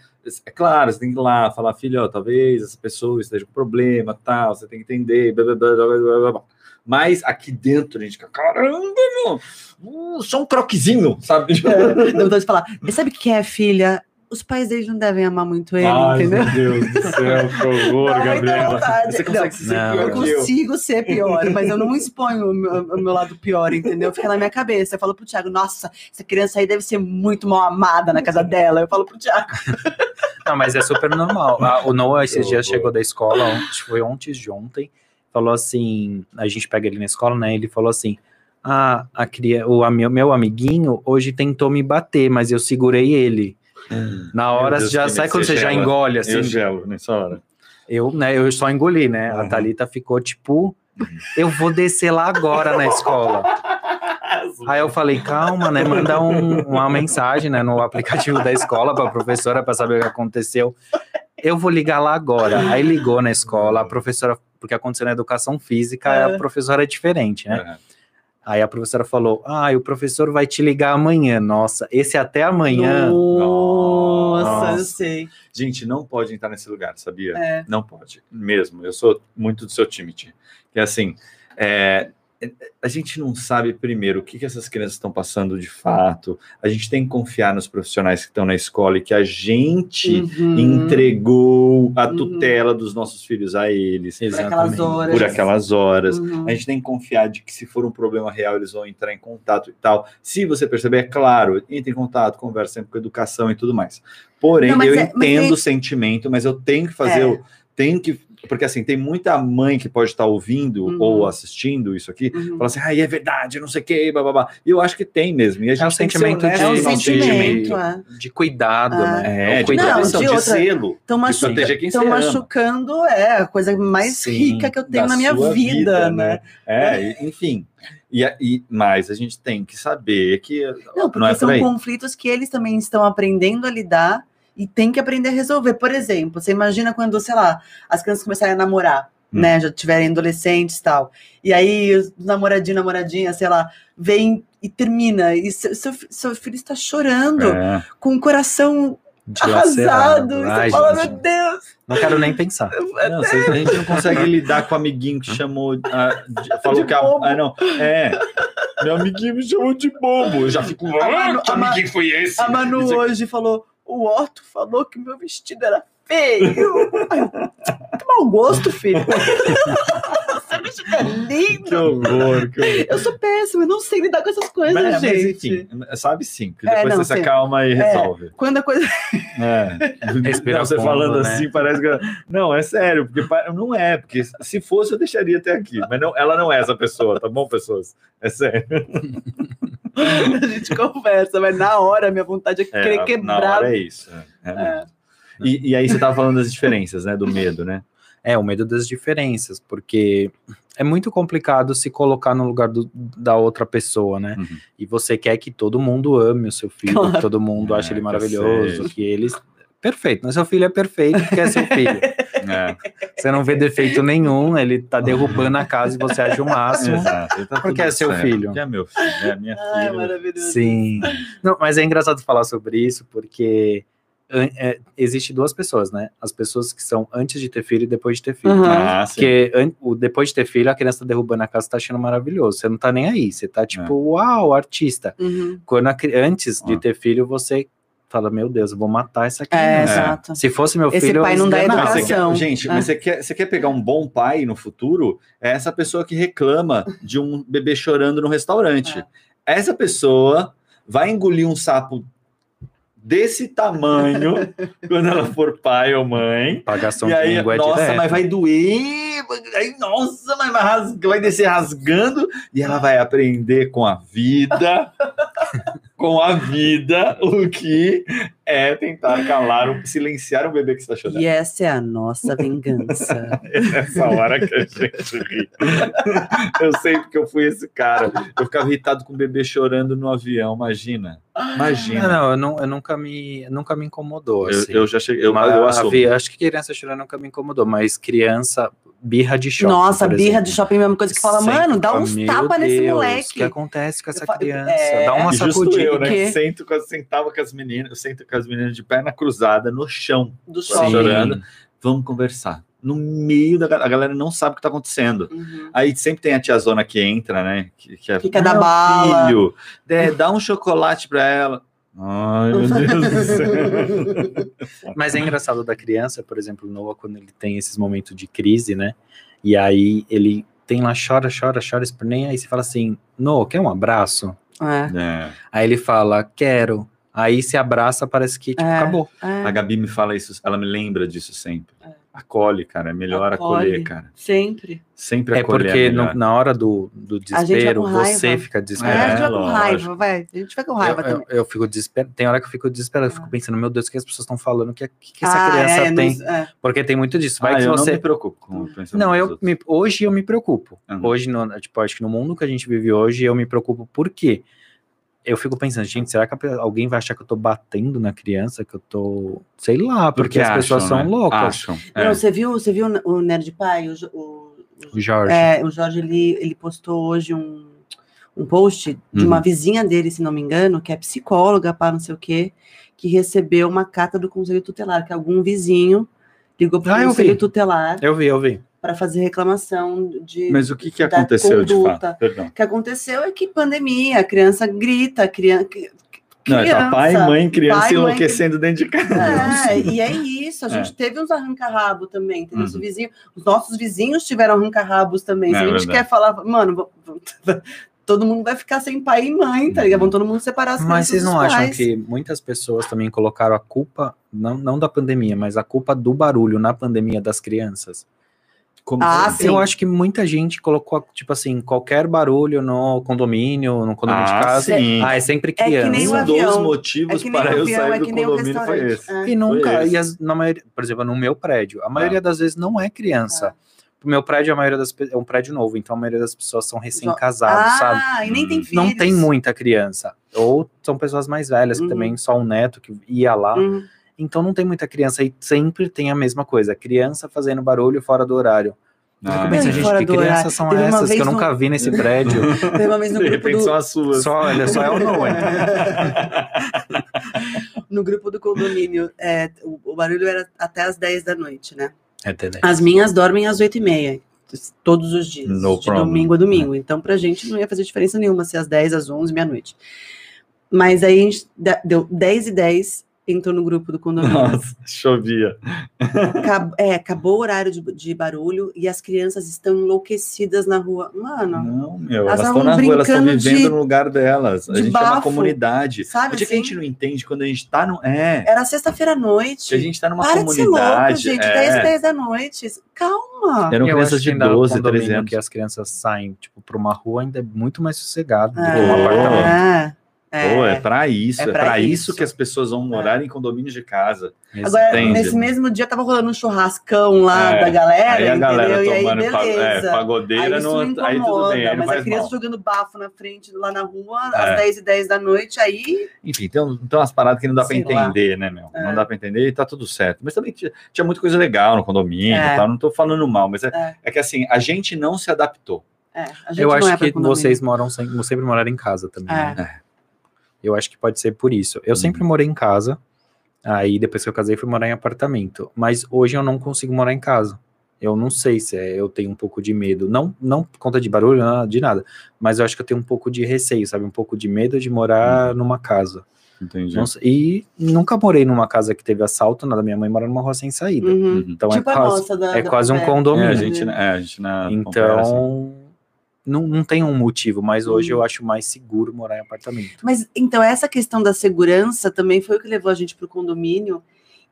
É claro, você tem que ir lá falar, filho, ó, talvez essa pessoa esteja com problema, tal, você tem que entender, blá, blá, blá, blá, blá, blá, blá. Mas aqui dentro a gente fica, caramba, meu, uh, só um croquezinho, sabe? É, dá vontade de falar. Sabe o que é, filha? Os pais deles não devem amar muito ele, Ai, entendeu? meu Deus do céu, que horror, [LAUGHS] Gabriela. Você consegue Não, se sentir não, Eu pior eu. consigo ser pior, mas eu não exponho o meu, o meu lado pior, entendeu? Fica na minha cabeça. Eu falo pro Thiago, nossa, essa criança aí deve ser muito mal amada na casa dela. Eu falo pro Thiago. [LAUGHS] Não, mas é super normal. Ah, o Noah esses dias chegou da escola, ontem, acho que foi ontem de ontem, falou assim, a gente pega ele na escola, né, ele falou assim, ah, a cria, o ami- meu amiguinho hoje tentou me bater, mas eu segurei ele. Na hora, Deus, já medo, quando você você já gela. engole, assim, Eu gelo nessa hora. eu, né, eu só engoli, né, a Uhum. Thalita ficou tipo, eu vou descer lá agora na escola. [LAUGHS] Aí eu falei, calma, né? Manda um- uma mensagem né, no aplicativo da escola para a professora para saber o que aconteceu. Eu vou ligar lá agora. Aí ligou na escola, a professora, porque aconteceu na educação física, É. a professora é diferente, né? É. Aí a professora falou: Ah, o professor vai te ligar amanhã. Nossa, esse até amanhã. Nossa, eu Nossa. sei. Gente, não pode entrar nesse lugar, sabia? É. Não pode, mesmo. Eu sou muito do seu time, Ti. Que é assim, é, a gente não sabe primeiro o que, que essas crianças estão passando de fato. A gente tem que confiar nos profissionais que estão na escola e que a gente Uhum. entregou a Uhum. tutela dos nossos filhos a eles Por aquelas horas. por aquelas horas. Uhum. A gente tem que confiar de que se for um problema real, eles vão entrar em contato e tal. Se você perceber, é claro, entre em contato, conversa sempre com educação e tudo mais. Porém, Não, eu é- entendo tem- o sentimento, mas eu tenho que fazer, É. o tenho que. Porque assim, tem muita mãe que pode estar ouvindo Uhum. ou assistindo isso aqui, Uhum. fala assim, ah, é verdade, não sei o que, babá. E eu acho que tem mesmo. E a gente É sentimento honesto É um com de- nosso sentimento, é. De cuidado, Ah. né? É, de cuidado. Não, proteção, de de, outra- selo. Estão machucando, é a coisa mais Sim, rica que eu tenho na minha sua vida, né? É, e- enfim. E, e, mas a gente tem que saber que Não, porque não é são conflitos que eles também estão aprendendo a lidar e tem que aprender a resolver. Por exemplo, você imagina quando, sei lá, as crianças começarem a namorar, Hum. né? Já tiverem adolescentes e tal. E aí, os namoradinho, namoradinha, sei lá, vem e termina. E seu, seu, seu filho está chorando, É. com o coração arrasado. E Ai, você fala, meu Deus! Não quero nem pensar. [LAUGHS] Não, você- a gente não consegue lidar com o amiguinho que chamou. ah, [LAUGHS] de- falou De que a. Ah, não. É. Meu amiguinho me chamou de bobo. Eu já fico. A Manu- Ah, que amiguinho foi esse? A Manu hoje falou: o Otto falou que meu vestido era feio. Ai, que mau gosto, filho. [LAUGHS] Seu vestido é lindo. Que horror, que horror. Eu sou péssima, eu não sei lidar com essas coisas, Mas, mas, gente. enfim, sabe sim, que É, depois não, você se sim. acalma e resolve. Quando a coisa. É. [LAUGHS] Respira Não, você fundo, falando né? assim, parece que. Não, é sério, porque não é, porque se fosse eu deixaria até aqui, mas não, ela não é essa pessoa, tá bom, pessoas? É sério. [LAUGHS] [LAUGHS] a gente conversa, mas na hora minha vontade é É, querer na quebrar. hora é isso. é, é mesmo. E, e aí você tava falando das diferenças, né? Do medo, né? É, o medo das diferenças, porque é muito complicado se colocar no lugar do- da outra pessoa, né? Uhum. E você quer que todo mundo ame o seu filho, Claro. que todo mundo É, ache ele que maravilhoso, seja. que eles perfeito. Mas seu filho é perfeito porque é seu filho. [LAUGHS] É, Você não vê defeito nenhum, ele tá derrubando a casa e você acha o máximo. exato. Tá Porque é seu certo. filho. Porque é meu filho, é minha Ai, filha. maravilhoso. Sim. Não, mas é engraçado falar sobre isso porque é, existe duas pessoas, né? As pessoas que são antes de ter filho e depois de ter filho. Uhum. Ah, sim. Porque an- o, depois de ter filho, a criança tá derrubando a casa, tá achando maravilhoso. Você não tá nem aí. Você tá tipo, uau, artista. Uhum. Quando a antes de Ah. ter filho, você fala, meu Deus, eu vou matar essa É, criança. exato. Se fosse meu Esse filho, pai eu não dá. Mas educação. quer, gente, mas Ah. você quer, você quer pegar um bom pai no futuro? É essa pessoa que reclama de um bebê chorando no restaurante. É. Essa pessoa vai engolir um sapo desse tamanho [LAUGHS] quando ela for pai ou mãe. Pagação E de aí, é nossa, direto. mas vai doer. Aí, nossa, mas vai, rasga- vai descer rasgando. E ela vai aprender com a vida, [LAUGHS] com a vida, o que é tentar calar, um, silenciar um bebê que está chorando. E essa é a nossa vingança. [LAUGHS] É nessa hora que a gente ri. Eu sei porque eu fui esse cara. Eu ficava irritado com o bebê chorando no avião, imagina. Não, Imagina. não, eu, não, eu nunca me nunca me incomodou. Eu, assim. eu já cheguei, eu, Mas eu assumo. acho que criança chorando nunca me incomodou, mas criança, birra de shopping. Nossa, por birra exemplo. de shopping é a mesma coisa que fala, Sempre mano, dá uns "Meu tapas nesse Deus, moleque. O que acontece com essa Eu criança? é, Dá uma E justo sacudida. eu, né? Que sento, com as- sentava com as meninas, eu sento com as meninas de perna cruzada no chão, Do shopping. chorando. vamos conversar. No meio da a galera não sabe o que tá acontecendo. Uhum. Aí sempre tem a tiazona que entra, né? Que, que é, Fica da "Meu bala." Filho, dê- dá um chocolate pra ela. Ai, meu Deus do céu. [LAUGHS] Mas é engraçado da criança, por exemplo, Noah, quando ele tem esses momentos de crise, né? E aí ele tem lá, chora, chora, chora, esperneia, aí você fala assim, Noah, quer um abraço? É. É. Aí ele fala, quero. Aí se abraça, parece que, tipo, É. acabou. É, A Gabi me fala isso, ela me lembra disso sempre. É. Acolhe, cara, é melhor Acolhe. acolher, cara. sempre. Sempre É acolher. porque no- melhor. na hora do, do desespero, você fica É, a desesperado. gente vai com raiva, vai. A gente vai com raiva eu, eu, também. eu fico desesperado. Tem hora que eu fico desesperado, eu fico pensando, meu Deus, o que as pessoas estão falando? O que, que, que essa Ah, criança é, tem? não- é. Porque tem muito disso. Vai Ah, que eu você. não me preocupo com o pensamento Não, eu me- hoje eu me preocupo. Uhum. Hoje, no, tipo, acho que no mundo que a gente vive hoje, eu me preocupo por quê? Eu fico pensando, gente, será que alguém vai achar que eu tô batendo na criança? Que eu tô. Sei lá, porque, as pessoas acham, são né? loucas. Acham. Não, é. você viu, você viu o Nerd Pai? O, o, O Jorge. é, o Jorge, ele, ele postou hoje um, um post de Uhum. uma vizinha dele, se não me engano, que é psicóloga, para não sei o quê, que recebeu uma carta do Conselho Tutelar, que algum vizinho ligou para o Ah, eu Conselho vi. Tutelar Eu vi, eu vi. Para fazer reclamação de. Mas o que, que aconteceu de conduta. fato? Perdão. O que aconteceu é que pandemia, a criança grita, a criança. Não, tá pai, mãe, criança pai, mãe, enlouquecendo dentro de casa. É, e é isso, a gente teve uns arranca-rabo também? Os, Uhum. vizinhos, os nossos vizinhos tiveram arranca-rabos também. Se É a gente verdade. quer falar, mano, [LAUGHS] todo mundo vai ficar sem pai e mãe, tá ligado? Vão todo mundo separar as Mas vocês não acham pais. que muitas pessoas também colocaram a culpa, não, não da pandemia, mas a culpa do barulho na pandemia das crianças? Como Ah, sim. Eu acho que muita gente colocou, tipo assim, qualquer barulho no condomínio, no condomínio de Ah, casa. sim. Ah, é sempre É que criança. nem o Um avião. dos motivos É que para o eu sair é do que nem o condomínio foi restaurante. esse. É. E nunca, e as- na maioria, por exemplo, no meu prédio, a maioria Ah. das vezes não é criança. O meu prédio, a maioria das é um prédio novo, então a maioria das pessoas são recém-casados, Ah, sabe? e nem tem filhos. Não tem muita criança. Ou são pessoas mais velhas, que Uhum. também só um neto que ia lá. Uhum. Então não tem muita criança e sempre tem a mesma coisa, criança fazendo barulho fora do horário. Ah, pensando, e gente, que crianças são Teve essas que eu nunca no- vi nesse prédio? [LAUGHS] Teve uma vez no de grupo repente do, são as suas. só, olha, só é o Noah. [LAUGHS] no grupo do condomínio, é, o, o barulho era até as 10 da noite, né? É tele. As minhas dormem às 8 e meia, todos os dias, No de problem. domingo a domingo. Então, pra gente não ia fazer diferença nenhuma se às 10, às 11, meia-noite. Mas aí a gente deu 10 e 10, entrou no grupo do condomínio. Nossa, chovia. Acab- é, acabou o horário de, de barulho e as crianças estão enlouquecidas na rua. Mano, Não, meu, Elas elas estão na rua, elas estão vivendo de- no lugar delas. A de gente é uma bafo. comunidade. sabe O dia que a assim? gente não entende quando a gente tá no. É, Era sexta-feira à noite. que a gente tá numa Para de ser louco, comunidade. gente. é. 10 e 10 da noite. Calma. Eram Eu crianças de ainda no 12, condomínio 13 anos. que as crianças saem, tipo, pra uma rua ainda é muito mais sossegado do que É. um Oh. apartamento. É. Pô, é pra isso, É é, pra pra isso. isso. que as pessoas vão morar em condomínios de casa. Agora, Entende? nesse mesmo dia, tava rolando um churrascão lá É, da galera, aí a galera entendeu? tomando e aí, pa- é, beleza. pagodeira, aí isso no, me aí tudo incomoda, bem, aí não mas a criança mal. jogando bafo na frente, lá na rua, É. às 10 e 10 da noite, aí... Enfim, tem, um- tem umas paradas que não dá pra Sei lá. entender, né, meu? É. Não dá pra entender e tá tudo certo. Mas também tinha, tinha muita coisa legal no condomínio É. e tal, não tô falando mal, mas é, É. é que assim, a gente não se adaptou. É, a gente Eu não acho é que vocês moram sempre, sempre moraram em casa também. É. né? Eu acho que pode ser por isso. Eu sempre Uhum. morei em casa, aí depois que eu casei fui morar em apartamento. Mas hoje eu não consigo morar em casa. Eu não sei se é, eu tenho um pouco de medo, não, não por conta de barulho, de nada, mas eu acho que eu tenho um pouco de receio, sabe? Um pouco de medo de morar Uhum. numa casa. Entendi. Não sei- e nunca morei numa casa que teve assalto, nada. Minha mãe mora numa rua sem saída. Uhum. Então tipo é a quase, nossa da, é da quase um favela. É, condomínio. a gente, é, a gente na. Então, não, não tem um motivo, mas hoje Uhum. eu acho mais seguro morar em apartamento. Mas, então, essa questão da segurança também foi o que levou a gente pro condomínio,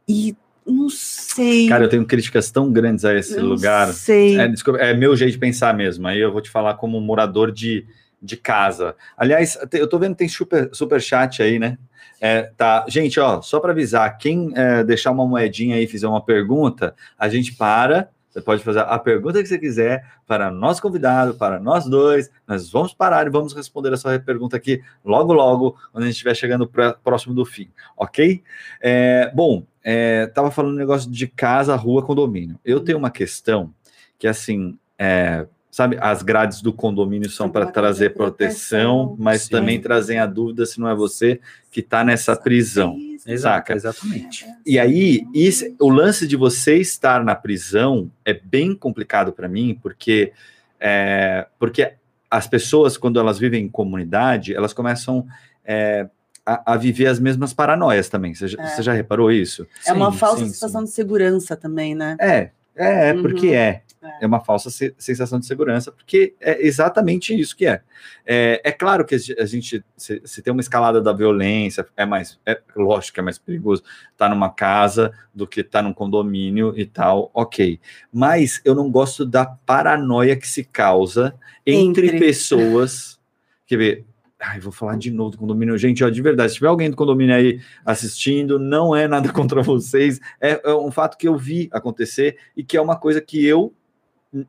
e não sei... Cara, eu tenho críticas tão grandes a esse não lugar. sei. É, desculpa, é meu jeito de pensar mesmo. Aí eu vou te falar como morador de, de casa. Aliás, eu tô vendo que tem super, super chat aí, né? É, tá, gente, ó, só para avisar, quem é, deixar uma moedinha aí e fizer uma pergunta, a gente para. Você pode fazer a pergunta que você quiser para nosso convidado, para nós dois. Nós vamos parar e vamos responder a sua pergunta aqui logo, logo, quando a gente estiver chegando pra- próximo do fim, ok? É, bom, é, tava falando um negócio de casa, rua, condomínio. Eu tenho uma questão que, assim, é, sabe, as grades do condomínio são para trazer proteção, proteção, mas sim. também trazem a dúvida se não é você que está nessa prisão. Saca? exatamente. E aí, isso- o lance de você estar na prisão é bem complicado para mim, porque, é, porque as pessoas, quando elas vivem em comunidade, elas começam é, a, a viver as mesmas paranoias também. Você, já- É. você já reparou isso? É uma Sim, falsa sim, sensação de segurança também, né? É, é, é Uhum. porque é. É. É uma falsa se- sensação de segurança, porque é exatamente isso que é. É, é claro que a gente, se, se tem uma escalada da violência, é mais, é lógico que é mais perigoso estar numa casa do que estar num condomínio e tal, ok. Mas eu não gosto da paranoia que se causa entre, Entre. pessoas. [LAUGHS] Quer ver? Ai, vou falar de novo do condomínio. Gente, ó, de verdade, se tiver alguém do condomínio aí assistindo, não é nada [LAUGHS] contra vocês. É, é um fato que eu vi acontecer e que é uma coisa que eu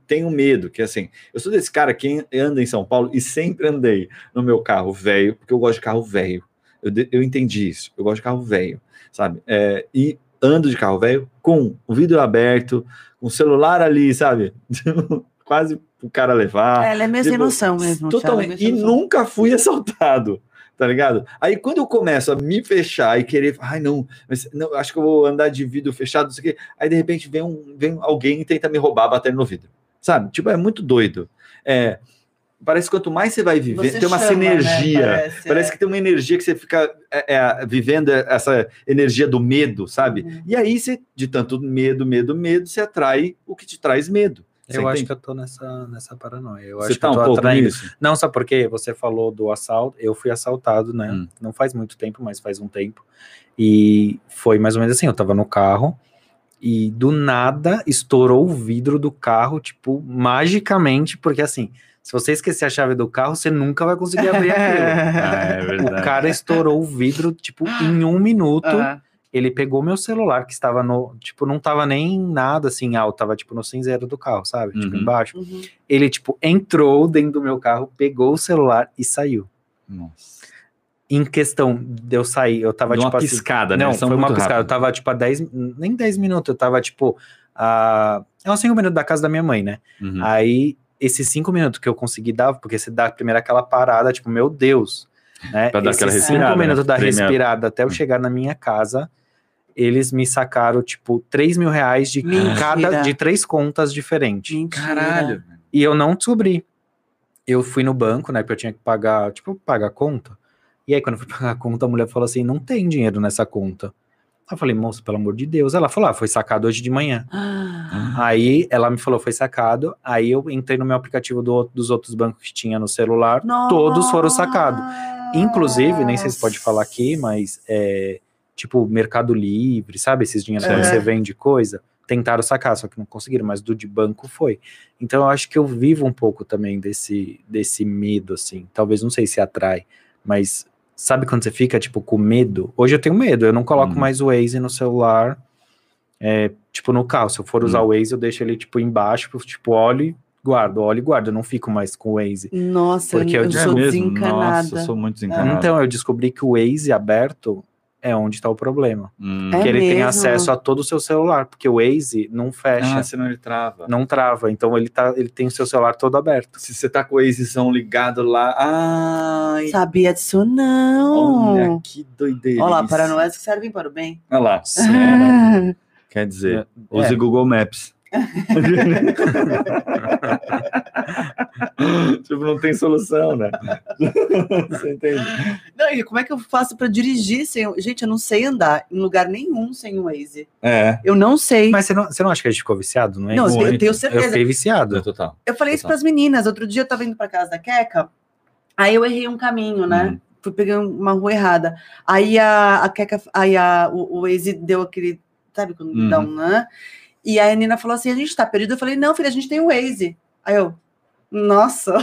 tenho medo, que assim, eu sou desse cara que anda em São Paulo e sempre andei no meu carro velho, porque eu gosto de carro velho. Eu, eu entendi isso, eu gosto de carro velho, sabe? É, e ando de carro velho com o vidro aberto, com o celular ali, sabe? [LAUGHS] Quase o cara levar. É, ela é meio sem Tipo, noção mesmo. Totalmente. É E sem noção. nunca fui assaltado, tá ligado? Aí quando eu começo a me fechar e querer, ai não, mas não, acho que eu vou andar de vidro fechado, não sei o quê. Aí de repente vem, um, vem alguém e tenta me roubar, bater no vidro, sabe? Tipo, é muito doido. É, parece que quanto mais você vai viver, Você tem uma chama, né? sinergia. Parece, Parece é. que tem uma energia que você fica é, é, vivendo essa energia do medo, sabe? Uhum. E aí, você, de tanto medo, medo, medo, você atrai o que te traz medo. Você Eu acho que eu tô nessa, nessa paranoia. Eu você acho que tá eu um tô pouco atraindo. nisso? Não, sabe por quê? Você falou do assalto. Eu fui assaltado, né? Hum. Não faz muito tempo, mas faz um tempo. E foi mais ou menos assim: eu tava no carro e do nada estourou o vidro do carro, tipo, magicamente, porque assim, se você esquecer a chave do carro, você nunca vai conseguir abrir aquilo. [LAUGHS] Ah, é O cara estourou o vidro, tipo, em um minuto. Ah, Ele pegou meu celular, que estava no. Tipo, não tava nem nada assim alto, tava tipo no cinzeiro do carro, sabe? Tipo, Uhum. embaixo. uhum. Ele, tipo, entrou dentro do meu carro, pegou o celular e saiu. Nossa. Em questão de eu sair, eu tava, Deu uma tipo assim. piscada, né? Não, são foi uma piscada. Eu rápidos. tava, tipo, a 10. Nem 10 minutos, eu tava, tipo. A, é uns 5 minutos da casa da minha mãe, né? Uhum. Aí, esses 5 minutos que eu consegui dar, porque você dá primeiro aquela parada, tipo, meu Deus. Né? Pra dar aquela Esses respirada, cinco né? minutos da Primeiro. respirada até eu Hum. chegar na minha casa, eles me sacaram, tipo, 3 mil reais de Mentira. cada, de três contas diferentes. Mentira. Caralho. E eu não descobri. Eu fui no banco, né? Porque eu tinha que pagar, tipo, pagar a conta. E aí, quando eu fui [LAUGHS] pagar a conta, a mulher falou assim: não tem dinheiro nessa conta. Eu falei, moça, pelo amor de Deus. Ela falou, ah, foi sacado hoje de manhã. Ah, Aí ela me falou, foi sacado. Aí eu entrei no meu aplicativo do- dos outros bancos que tinha no celular. Todos foram sacados. Inclusive, nem sei se pode falar aqui, mas é tipo Mercado Livre, sabe? Esses dinheiros É. que você vende coisa. Tentaram sacar, só que não conseguiram, mas do de banco foi. Então eu acho que eu vivo um pouco também desse, desse medo, assim. Talvez não sei se atrai, mas sabe quando você fica, tipo, com medo? Hoje eu tenho medo, eu não coloco Hum. mais o Waze no celular, é, tipo, no carro. Se eu for usar Hum. o Waze, eu deixo ele, tipo, embaixo, tipo, olho e guardo, olho e guardo. Eu não fico mais com o Waze. Nossa, Porque eu, eu- eu É sou Nossa, desencanada. eu sou muito desencanado. Então, eu descobri que o Waze aberto é onde tá o problema. Hum. É que ele tem mesmo? acesso a todo o seu celular, porque o Waze não fecha, Ah, senão ele trava. não trava. Então, ele, tá, ele tem o seu celular todo aberto. Se você tá com o Wazezão ligado lá, ai, Sabia disso não. olha que doideira. Olha lá, paranoias que servem para o bem. Olha lá. [LAUGHS] Quer dizer, É. use Google Maps. [LAUGHS] tipo, não tem solução, né? [LAUGHS] Você entende? Não, e como é que eu faço para dirigir sem. Gente, eu não sei andar em lugar nenhum sem o Waze. É, Eu não sei. Mas você não, você não acha que a gente ficou viciado, não é? não, isso? eu tenho- tenho eu certeza. fiquei viciado. total. Eu falei isso Total. para as meninas. Outro dia eu tava indo para casa da Queca, aí eu errei um caminho, né? Uhum. Fui pegar uma rua errada. Aí a, a Queca, aí a, o, o Waze deu aquele, sabe, quando Uhum. dá um né? E aí a Nina falou assim: a gente tá perdido. Eu falei: não, filha, a gente tem o Waze. Aí eu, nossa,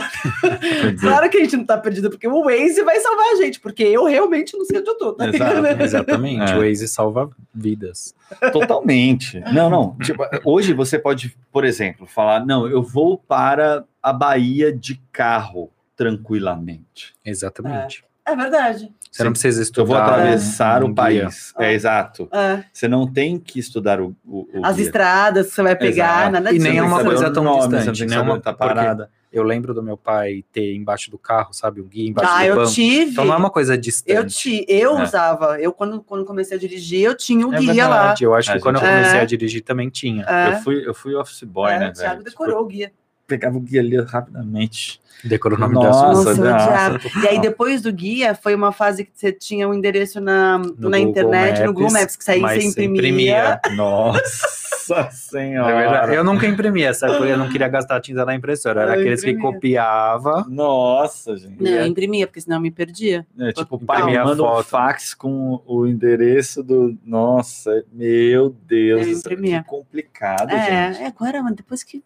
[LAUGHS] claro que a gente não tá perdido, porque o Waze vai salvar a gente, porque eu realmente não sei onde eu tô. Tá Exato? [LAUGHS] Exatamente, É. o Waze salva vidas. Totalmente. Não, não. Tipo, hoje você pode, por exemplo, falar: não, eu vou para a Bahia de carro tranquilamente. Exatamente. É verdade. Você não precisa Eu estudar. vou atravessar um o país. Ah. É exato. É. Você não tem que estudar o, o, o As guia. estradas que você vai pegar, Exato. nada E disso. nem é uma coisa tão nome, distante, que né? Uma- tá parada. Eu lembro do meu pai ter embaixo do carro, sabe? Um guia embaixo Ah, do eu banco. tive. Então não é uma coisa distante. Eu, ti, eu É. usava. Eu, quando, quando comecei a dirigir, eu tinha um É guia lá. verdade, eu acho A que quando eu comecei É. a dirigir também tinha. É. Eu fui, eu fui office boy, É, né, o Thiago velho? decorou o guia. Pegava o guia ali rapidamente. Decorou o nome Nossa, nossa. odiava. E aí, depois do guia, foi uma fase que você tinha o endereço na, No na Google internet, no Google Maps, Maps, que saía mas você imprimia. [LAUGHS] Nossa É senhora. Eu nunca imprimia, sabe? Porque eu não queria gastar tinta na impressora. Era Eu aqueles que imprimia. copiava. Nossa, gente. Não, eu imprimia, porque senão eu me perdia. É, tipo, pai me a manda um foto. fax com o endereço do. Nossa, meu Deus. Eu imprimia. Que complicado, É, gente. é agora, mano, depois que.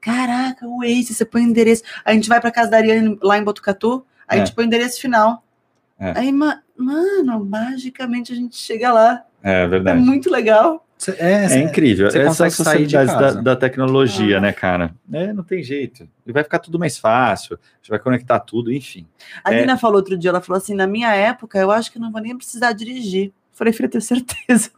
Caraca, o Waze, você põe o endereço. A gente vai pra casa da Ariane lá em Botucatu, a É. gente põe o endereço final. É. Aí, ma- mano, magicamente a gente chega lá. É É verdade. muito legal. É, É incrível. Você Essas consegue são sair de facilidades da, da tecnologia, Ah. né, cara? É, não tem jeito. E vai ficar tudo mais fácil. A gente vai conectar tudo, enfim. A É. Nina falou outro dia, ela falou assim: na minha época, eu acho que não vou nem precisar dirigir. Falei, filha, tenho certeza.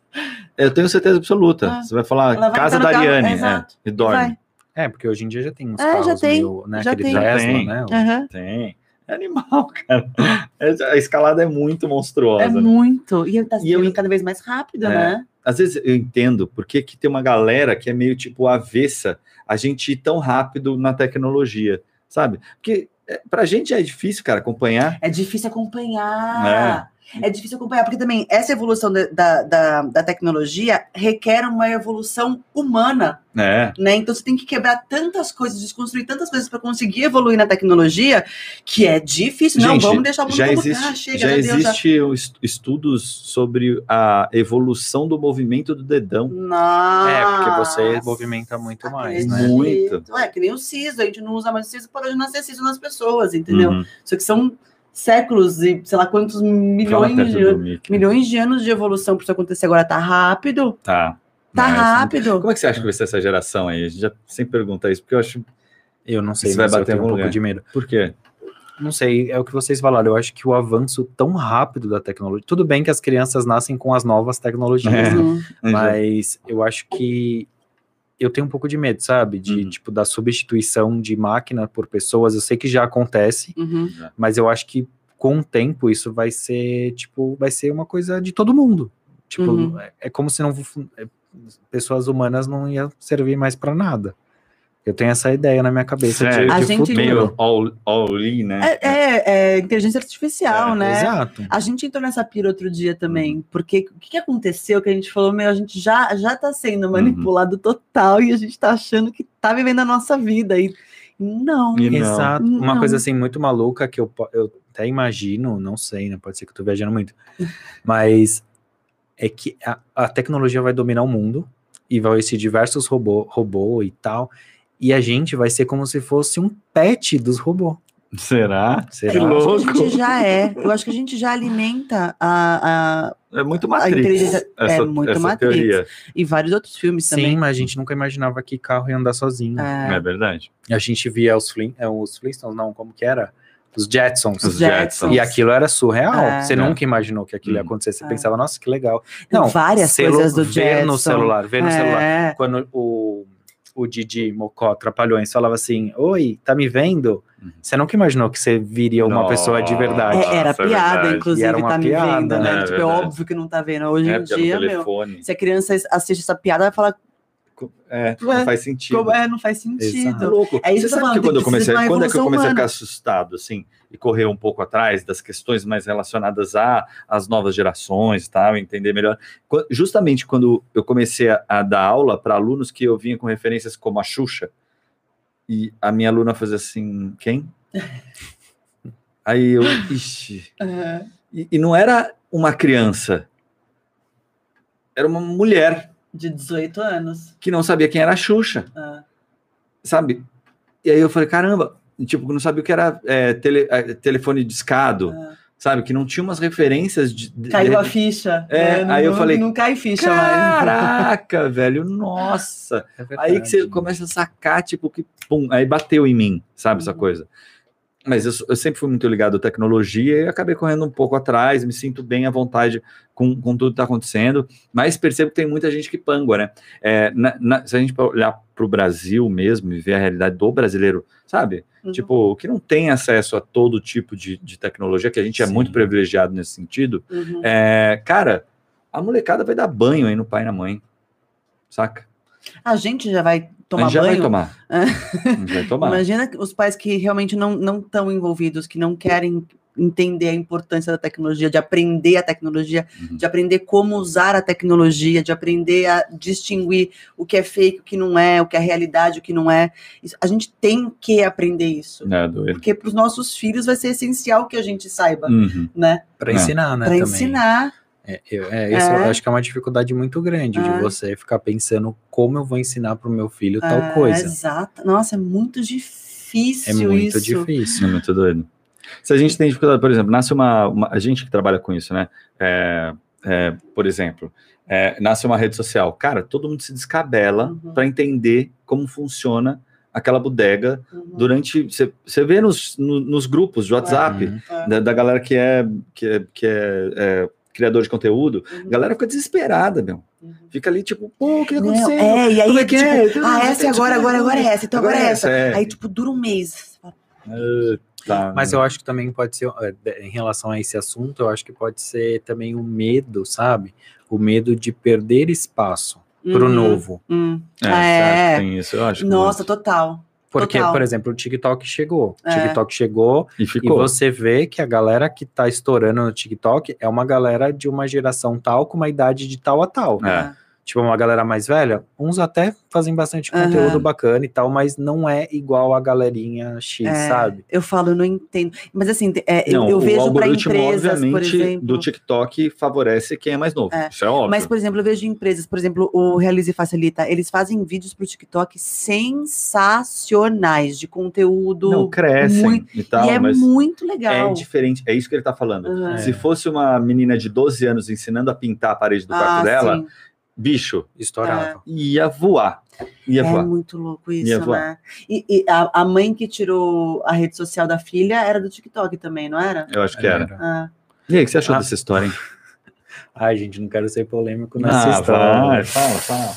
Eu tenho certeza absoluta. Ah. Você vai falar vai casa da Ariane é, e dorme. Vai. É, porque hoje em dia já tem uns É, já carros tem, meio, né, já aquele tem. Tesla, Já tem. né? Aham. Tem. É animal, [LAUGHS] cara. É- A escalada é muito monstruosa. É né? muito. E tá E eu- cada vez mais rápido, É. né? Às vezes eu entendo porque que tem uma galera que é meio tipo avessa a gente ir tão rápido na tecnologia, sabe? Porque é, pra gente é difícil, cara, acompanhar. É difícil acompanhar. É. difícil acompanhar, porque também essa evolução da, da, da, tecnologia requer uma evolução humana, É, né? Então você tem que quebrar tantas coisas, desconstruir tantas coisas para conseguir evoluir na tecnologia, que é difícil. não, Gente, vamos deixar o mundo já como existe, tá, chega, já já deu, já. existe os estudos sobre a evolução do movimento do dedão. Nossa, É, porque você movimenta muito mais, né? Muito. É, que nem o siso, a gente não usa mais o siso, parou de nascer siso nas pessoas, entendeu? Uhum. Só que são séculos e sei lá quantos milhões de, milhões de anos de evolução para isso acontecer agora. Tá rápido, Tá. tá Mas, rápido. Como é que você acha que vai ser essa geração aí? A gente já sempre pergunta isso, porque eu acho. Eu não sei, Isso vai bater um algum pouco de medo. Por quê? Não sei, é o que vocês falaram. Eu acho que o avanço tão rápido da tecnologia. Tudo bem que as crianças nascem com as novas tecnologias, É. [LAUGHS] né? Uhum. mas eu acho que eu tenho um pouco de medo, sabe? De Uhum. tipo da substituição de máquina por pessoas. Eu sei que já acontece, Uhum. mas eu acho que com o tempo isso vai ser tipo vai ser uma coisa de todo mundo. Tipo, Uhum. é, é como se não é, pessoas humanas não iam servir mais para nada. Eu tenho essa ideia na minha cabeça de, Sério? de A gente- futuro. Meio all, all in, né? É, é, é inteligência artificial, É, né? Exato. A gente entrou nessa pira outro dia também, porque o que, aconteceu que a gente falou, meu, a gente já, já tá sendo Uhum. manipulado total e a gente tá achando que tá vivendo a nossa vida e não. E não. Exato. Uma Não. coisa assim muito maluca que eu, eu até imagino, não sei, né? Pode ser que eu tô viajando muito, mas é que a, a tecnologia vai dominar o mundo e vai existir diversos robô, robô e tal, e a gente vai ser como se fosse um pet dos robôs. Será? Será? Que Eu acho louco. que a gente já é. Eu acho que a gente já alimenta a, a- É muito A Matrix. inteligência- é muito essa Matrix. teoria. e vários outros filmes Sim, também. mas a gente nunca imaginava que carro ia andar sozinho. É É, verdade. A gente via os, Flin é, os Flintstones, não, como que era? Os Jetsons. Os Jetsons. E aquilo era surreal. É. Você É. nunca imaginou que aquilo ia Hum. acontecer. Você É. pensava, nossa, que legal. Não, várias coisas do Ver no Jetson. celular, ver no celular. Quando o, o Didi Mocó Trapalhões falava assim, oi, tá me vendo? Uhum. Você nunca imaginou que você viria uma Nossa. pessoa de verdade. É, era Nossa, é piada, verdade. inclusive, era uma tá me piada, vendo, né? né? É tipo, é óbvio que não tá vendo. Hoje É, em dia, meu, se a criança assiste essa piada, vai falar, É, não faz sentido. é, não faz É sentido. louco. É isso Você que eu sabe que quando eu comecei, quando é que eu comecei a ficar humana. assustado, assim, e correr um pouco atrás das questões mais relacionadas às novas gerações, tal, entender melhor. Justamente quando eu comecei a, a dar aula para alunos que eu vinha com referências como a Xuxa, e a minha aluna fazia assim, quem? [LAUGHS] Aí eu, ixi. É. E, e não era uma criança, era uma mulher De 18 anos. que não sabia quem era a Xuxa. Ah, sabe? E aí eu falei, caramba, tipo, não sabia o que era é, tele- é, telefone discado, ah. sabe? Que não tinha umas referências de. de- Caiu a de- ficha. É, não, aí eu não- falei, Não cai ficha mais. Caraca, [LAUGHS] velho, nossa. É verdade. Aí que você começa a sacar, tipo, que pum, aí bateu em mim, sabe, essa Uhum. coisa. Mas eu, eu sempre fui muito ligado à tecnologia e acabei correndo um pouco atrás, me sinto bem à vontade com, com tudo que está acontecendo, mas percebo que tem muita gente que pangua, né? É, na- na- se a gente olhar para o Brasil mesmo e ver a realidade do brasileiro, sabe? Uhum. Tipo, que não tem acesso a todo tipo de, de tecnologia, que a gente é Sim. muito privilegiado nesse sentido, Uhum. é, cara, a molecada vai dar banho aí no pai e na mãe, saca? A gente já vai a tomar gente já banho. vai tomar. [LAUGHS] vai tomar. Imagina os pais que realmente não estão envolvidos, que não querem entender a importância da tecnologia, de aprender a tecnologia, Uhum. de aprender como usar a tecnologia, de aprender a distinguir o que é fake, o que não é, o que é realidade, o que não é. Isso- a gente tem que aprender isso. É, doido. Porque para os nossos filhos vai ser essencial que a gente saiba, Uhum. né? Pra ensinar, né? Para também. ensinar. É, eu, é, isso É. eu acho que é uma dificuldade muito grande É. de você ficar pensando como eu vou ensinar pro meu filho Ah, tal coisa. Exato. Nossa, é muito É difícil muito isso. difícil. É muito doido. Se a gente tem dificuldade, por exemplo, nasce uma, uma- a gente que trabalha com isso, né? É, é, por exemplo, é, nasce uma rede social, cara, todo mundo se descabela Uhum. para entender como funciona aquela bodega Uhum. durante. Você você vê nos, no- nos grupos de WhatsApp Uhum. É. da, da galera que é, que é, que é, é, criador de conteúdo, Uhum. a galera fica desesperada, meu. Uhum. Fica ali tipo, pô, o que Não, acontecendo? é, e aí, Como é que tipo, é? ah, essa é agora, agora, agora é essa, então agora, é essa. é. Aí, tipo, dura um mês. Tá. Mas eu acho que também pode ser, é, em relação a esse assunto, eu acho que pode ser também o medo, sabe? O medo de perder espaço pro Uhum. novo. Hum. É, você acha É. que tem isso? Eu acho Nossa, total. Porque, Total. por exemplo, o TikTok chegou. O É. TikTok chegou E e ficou. você vê que a galera que tá estourando no TikTok é uma galera de uma geração tal com uma idade de tal a tal. É. Tipo, uma galera mais velha, uns até fazem bastante conteúdo bacana e tal, mas não é igual a galerinha X, É, sabe? Eu falo, eu não entendo. Mas assim, é, eu- Não, eu, vejo para empresas, por obviamente, exemplo. do TikTok favorece quem é mais novo. É. Isso é óbvio. Mas, por exemplo, eu vejo empresas, por exemplo, o Realize e Facilita, eles fazem vídeos pro TikTok sensacionais de conteúdo. não crescem muito- e tal, e é mas muito é legal. diferente. É isso que ele tá falando. Aham. Se fosse uma menina de 12 anos ensinando a pintar a parede do quarto Ah, dela, sim. Bicho, Estourava. ia voar. Ia É voar. muito louco Ia isso, voar. né? E, e a, a mãe que tirou a rede social da filha era do TikTok também, não era? Eu acho que era. Ah, E aí, o que você achou Ah. dessa história, hein? [LAUGHS] Ai, gente, não quero ser polêmico nessa Ah, história. vai, fala, fala.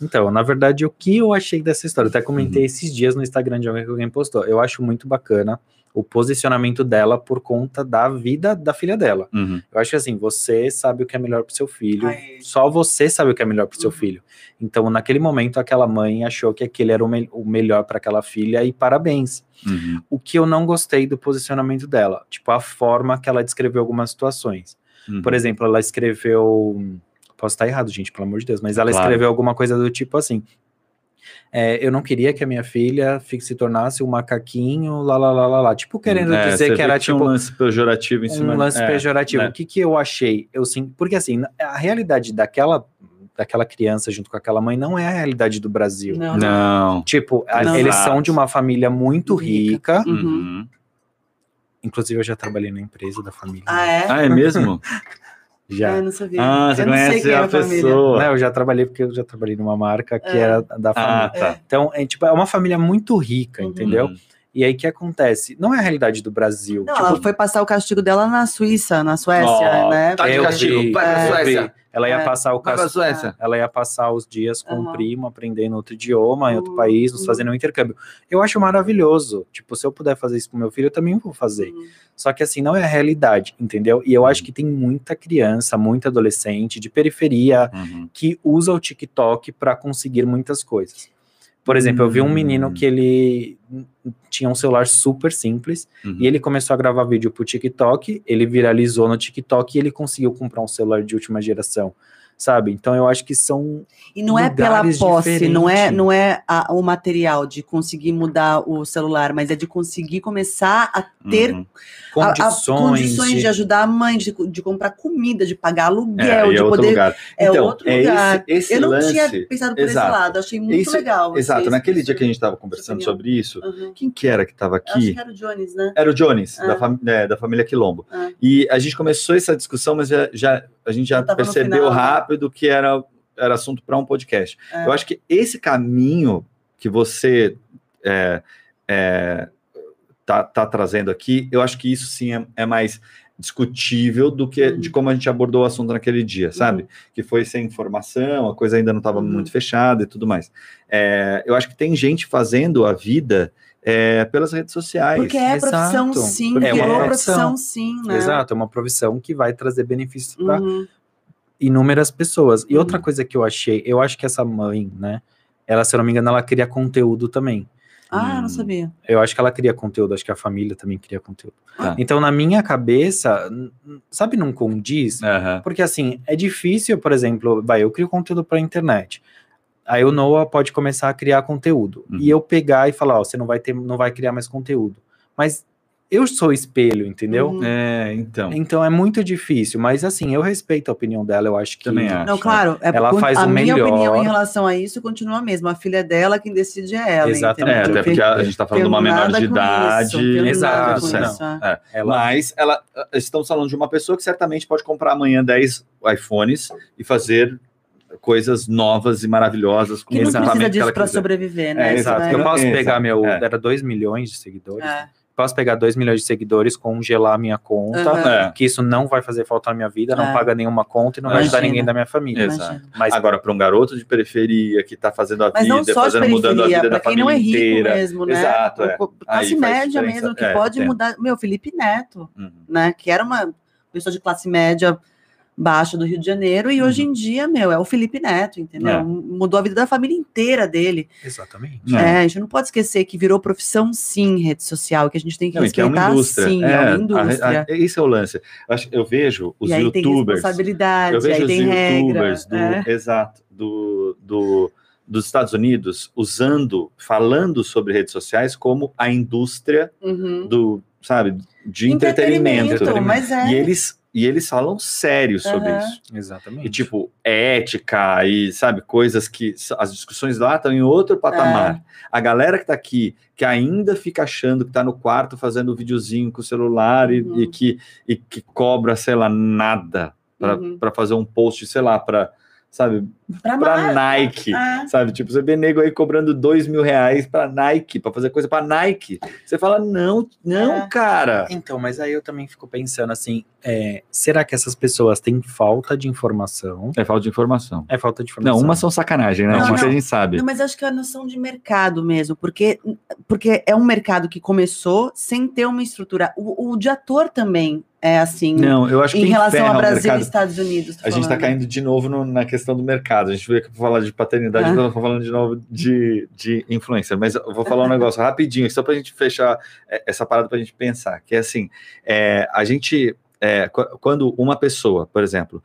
Então, na verdade, o que eu achei dessa história? Até Uhum. comentei esses dias no Instagram de alguém que alguém postou. Eu acho muito bacana o posicionamento dela por conta da vida da filha dela. Uhum. Eu acho que assim, você sabe o que é melhor pro seu filho, Ai. só você sabe o que é melhor pro seu Uhum. filho. Então, naquele momento, aquela mãe achou que aquele era o, me- o melhor para aquela filha e parabéns. Uhum. O que eu não gostei do posicionamento dela, tipo a forma que ela descreveu algumas situações. Uhum. Por exemplo, ela escreveu. Posso estar errado, gente, pelo amor de Deus, mas ela Claro. escreveu alguma coisa do tipo assim. É, eu não queria que a minha filha fi- se tornasse um macaquinho, lá, lá, lá, lá, lá. Tipo, querendo É, dizer que era tipo um lance pejorativo em cima um lance é, pejorativo. né? O que, que eu achei? Eu sim, porque assim, a realidade daquela daquela criança junto com aquela mãe não é a realidade do Brasil. Não, não. Tipo, a- Não. eles Exato. são de uma família muito Rica. rica. Uhum. Uhum. Inclusive, eu já trabalhei na empresa da família. Ah, é? Ah, é mesmo? [LAUGHS] Já. Ah, eu não sabia. Ah, você eu não sei conhece quem é a família. pessoa. Não, eu já trabalhei porque eu já trabalhei numa marca que É. era da família. Ah, tá. Então, é, tipo, é uma família muito rica, Uhum. entendeu? E aí, o que acontece? Não é a realidade do Brasil. Não, tipo, ela foi passar o castigo dela na Suíça, na Suécia, Ó, né? tá de eu castigo, vi, vai pra eu Suécia. Ela ia É. passar o. Suécia. Ela ia passar os dias com Aham. o primo, aprendendo outro idioma, em outro Uhum. país, nos fazendo um intercâmbio. Eu acho maravilhoso. Tipo, se eu puder fazer isso pro meu filho, eu também vou fazer. Uhum. Só que assim, não é a realidade, entendeu? E eu acho que tem muita criança, muita adolescente de periferia Uhum. que usa o TikTok para conseguir muitas coisas. Por exemplo, eu vi um Hum. menino que ele tinha um celular super simples Uhum. e ele começou a gravar vídeo pro TikTok, ele viralizou no TikTok e ele conseguiu comprar um celular de última geração, sabe? Então eu acho que são E não é pela posse, não é, diferentes. não é a- o material de conseguir mudar o celular, mas é de conseguir começar a ter Uhum. a- a condições, condições de... de- ajudar a mãe, de, de comprar comida, de pagar É, aluguel, e de é poder. lugar. É então, outro é lugar. esse, esse Eu não lance. tinha pensado por Exato. esse lado, achei muito Isso- legal. Exato, naquele dia que a gente estava conversando opinião. sobre isso, Uhum. quem que era que estava aqui? era o Jones, né? Era o Jones, Ah. da, fami- é, da família Quilombo. Ah. E a gente começou essa discussão, mas já, já- a gente já percebeu final, né? rápido que era, era assunto para um podcast. É. Eu acho que esse caminho que você é, é, tá, tá trazendo aqui, eu acho que isso sim é, é mais discutível do que Uhum. de como a gente abordou o assunto naquele dia, sabe? Que foi sem informação, a coisa ainda não estava Uhum. muito fechada e tudo mais. É, eu acho que tem gente fazendo a vida é, pelas redes sociais. Porque é Exato. profissão, sim. É uma profissão, profissão. sim, né? Exato, é uma profissão que vai trazer benefícios para Uhum. inúmeras pessoas. E outra Uhum. coisa que eu achei, eu acho que essa mãe, né? Ela, se eu não me engano, ela cria conteúdo também. Ah, Hum. não sabia. Eu acho que ela cria conteúdo, acho que a família também cria conteúdo. Tá. Então, na minha cabeça, sabe, não condiz? Aham. Porque assim, é difícil, por exemplo, vai, eu crio conteúdo para internet. Aí o Noah pode começar a criar conteúdo. Uhum. E eu pegar e falar, ó, você não vai ter, não vai criar mais conteúdo. Mas eu sou espelho, entendeu? Uhum. É, então. Então é muito difícil, mas assim, eu respeito a opinião dela, eu acho que Também acho. Não, claro, é Ela faz a o minha melhor. opinião em relação a isso continua a mesma. A filha é dela, quem decide é ela. Exatamente. É, entendeu? até porque a, gente está falando de uma menor de idade. Exato, é. É. ela Mas ela, estamos falando de uma pessoa que certamente pode comprar amanhã 10 iPhones e fazer coisas novas e maravilhosas com Que não exatamente precisa disso ela para sobreviver, né? É, Exato, vai- porque eu posso Exato, pegar meu. é. Era 2 milhões de seguidores. É. Posso pegar 2 milhões de seguidores, congelar minha conta. É. que isso não vai fazer falta na minha vida, não É. paga nenhuma conta e não vai Imagina. ajudar ninguém da minha família. Exato. Mas Agora, para um garoto de periferia que está fazendo a Mas não vida, só de fazendo, mudando a periferia, vida da para quem não é família rico inteira. mesmo, né? Exato, é. Classe média mesmo, que É, pode tem. mudar. Meu, Felipe Neto, Uhum. né? Que era uma pessoa de classe média baixa do Rio de Janeiro, e hoje em dia, meu, é o Felipe Neto, entendeu? É. Mudou a vida da família inteira dele. Exatamente. É. É, a gente não pode esquecer que virou profissão, sim, rede social, que a gente tem que Não, e que é respeitar, uma indústria. sim, é, é, uma a- indústria. a- esse é o lance. Eu, vejo os e aí tem youtubers. responsabilidade, Eu vejo os tem regra. youtubers do, é. exato, do, do- dos Estados Unidos usando, falando sobre redes sociais como a indústria Uhum. do, sabe, de entretenimento. Mas é. E eles e eles falam sério sobre Aham. isso. Exatamente. E tipo, ética e sabe, coisas que as discussões lá estão em outro patamar. É. A galera que tá aqui, que ainda fica achando que tá no quarto fazendo videozinho com o celular e- Uhum. e, que, e que cobra, sei lá, nada para Uhum. fazer um post, sei lá, para sabe, Pra, para mar- Nike. É. Sabe, tipo, você vê nego aí cobrando dois mil reais pra Nike, pra fazer coisa pra Nike. Você fala, não, não, É. cara. Então, mas aí eu também fico pensando assim, é, será que essas pessoas têm falta de informação? É falta de informação. É falta de informação. Não, umas são sacanagem, né? Não, não. a gente sabe. Não, mas acho que é a noção de mercado mesmo, porque, porque é um mercado que começou sem ter uma estrutura. O, o de ator também é assim, Não, eu acho que em relação o Brasil e Estados Unidos. A gente tá falando. caindo de novo no- na questão do mercado. A gente veio aqui pra falar de paternidade, eu tô falando de novo de, de influencer. Mas eu vou falar um negócio rapidinho, só pra gente fechar é, essa parada pra gente pensar. Que é assim, é, a gente, é, qu- quando uma pessoa, por exemplo,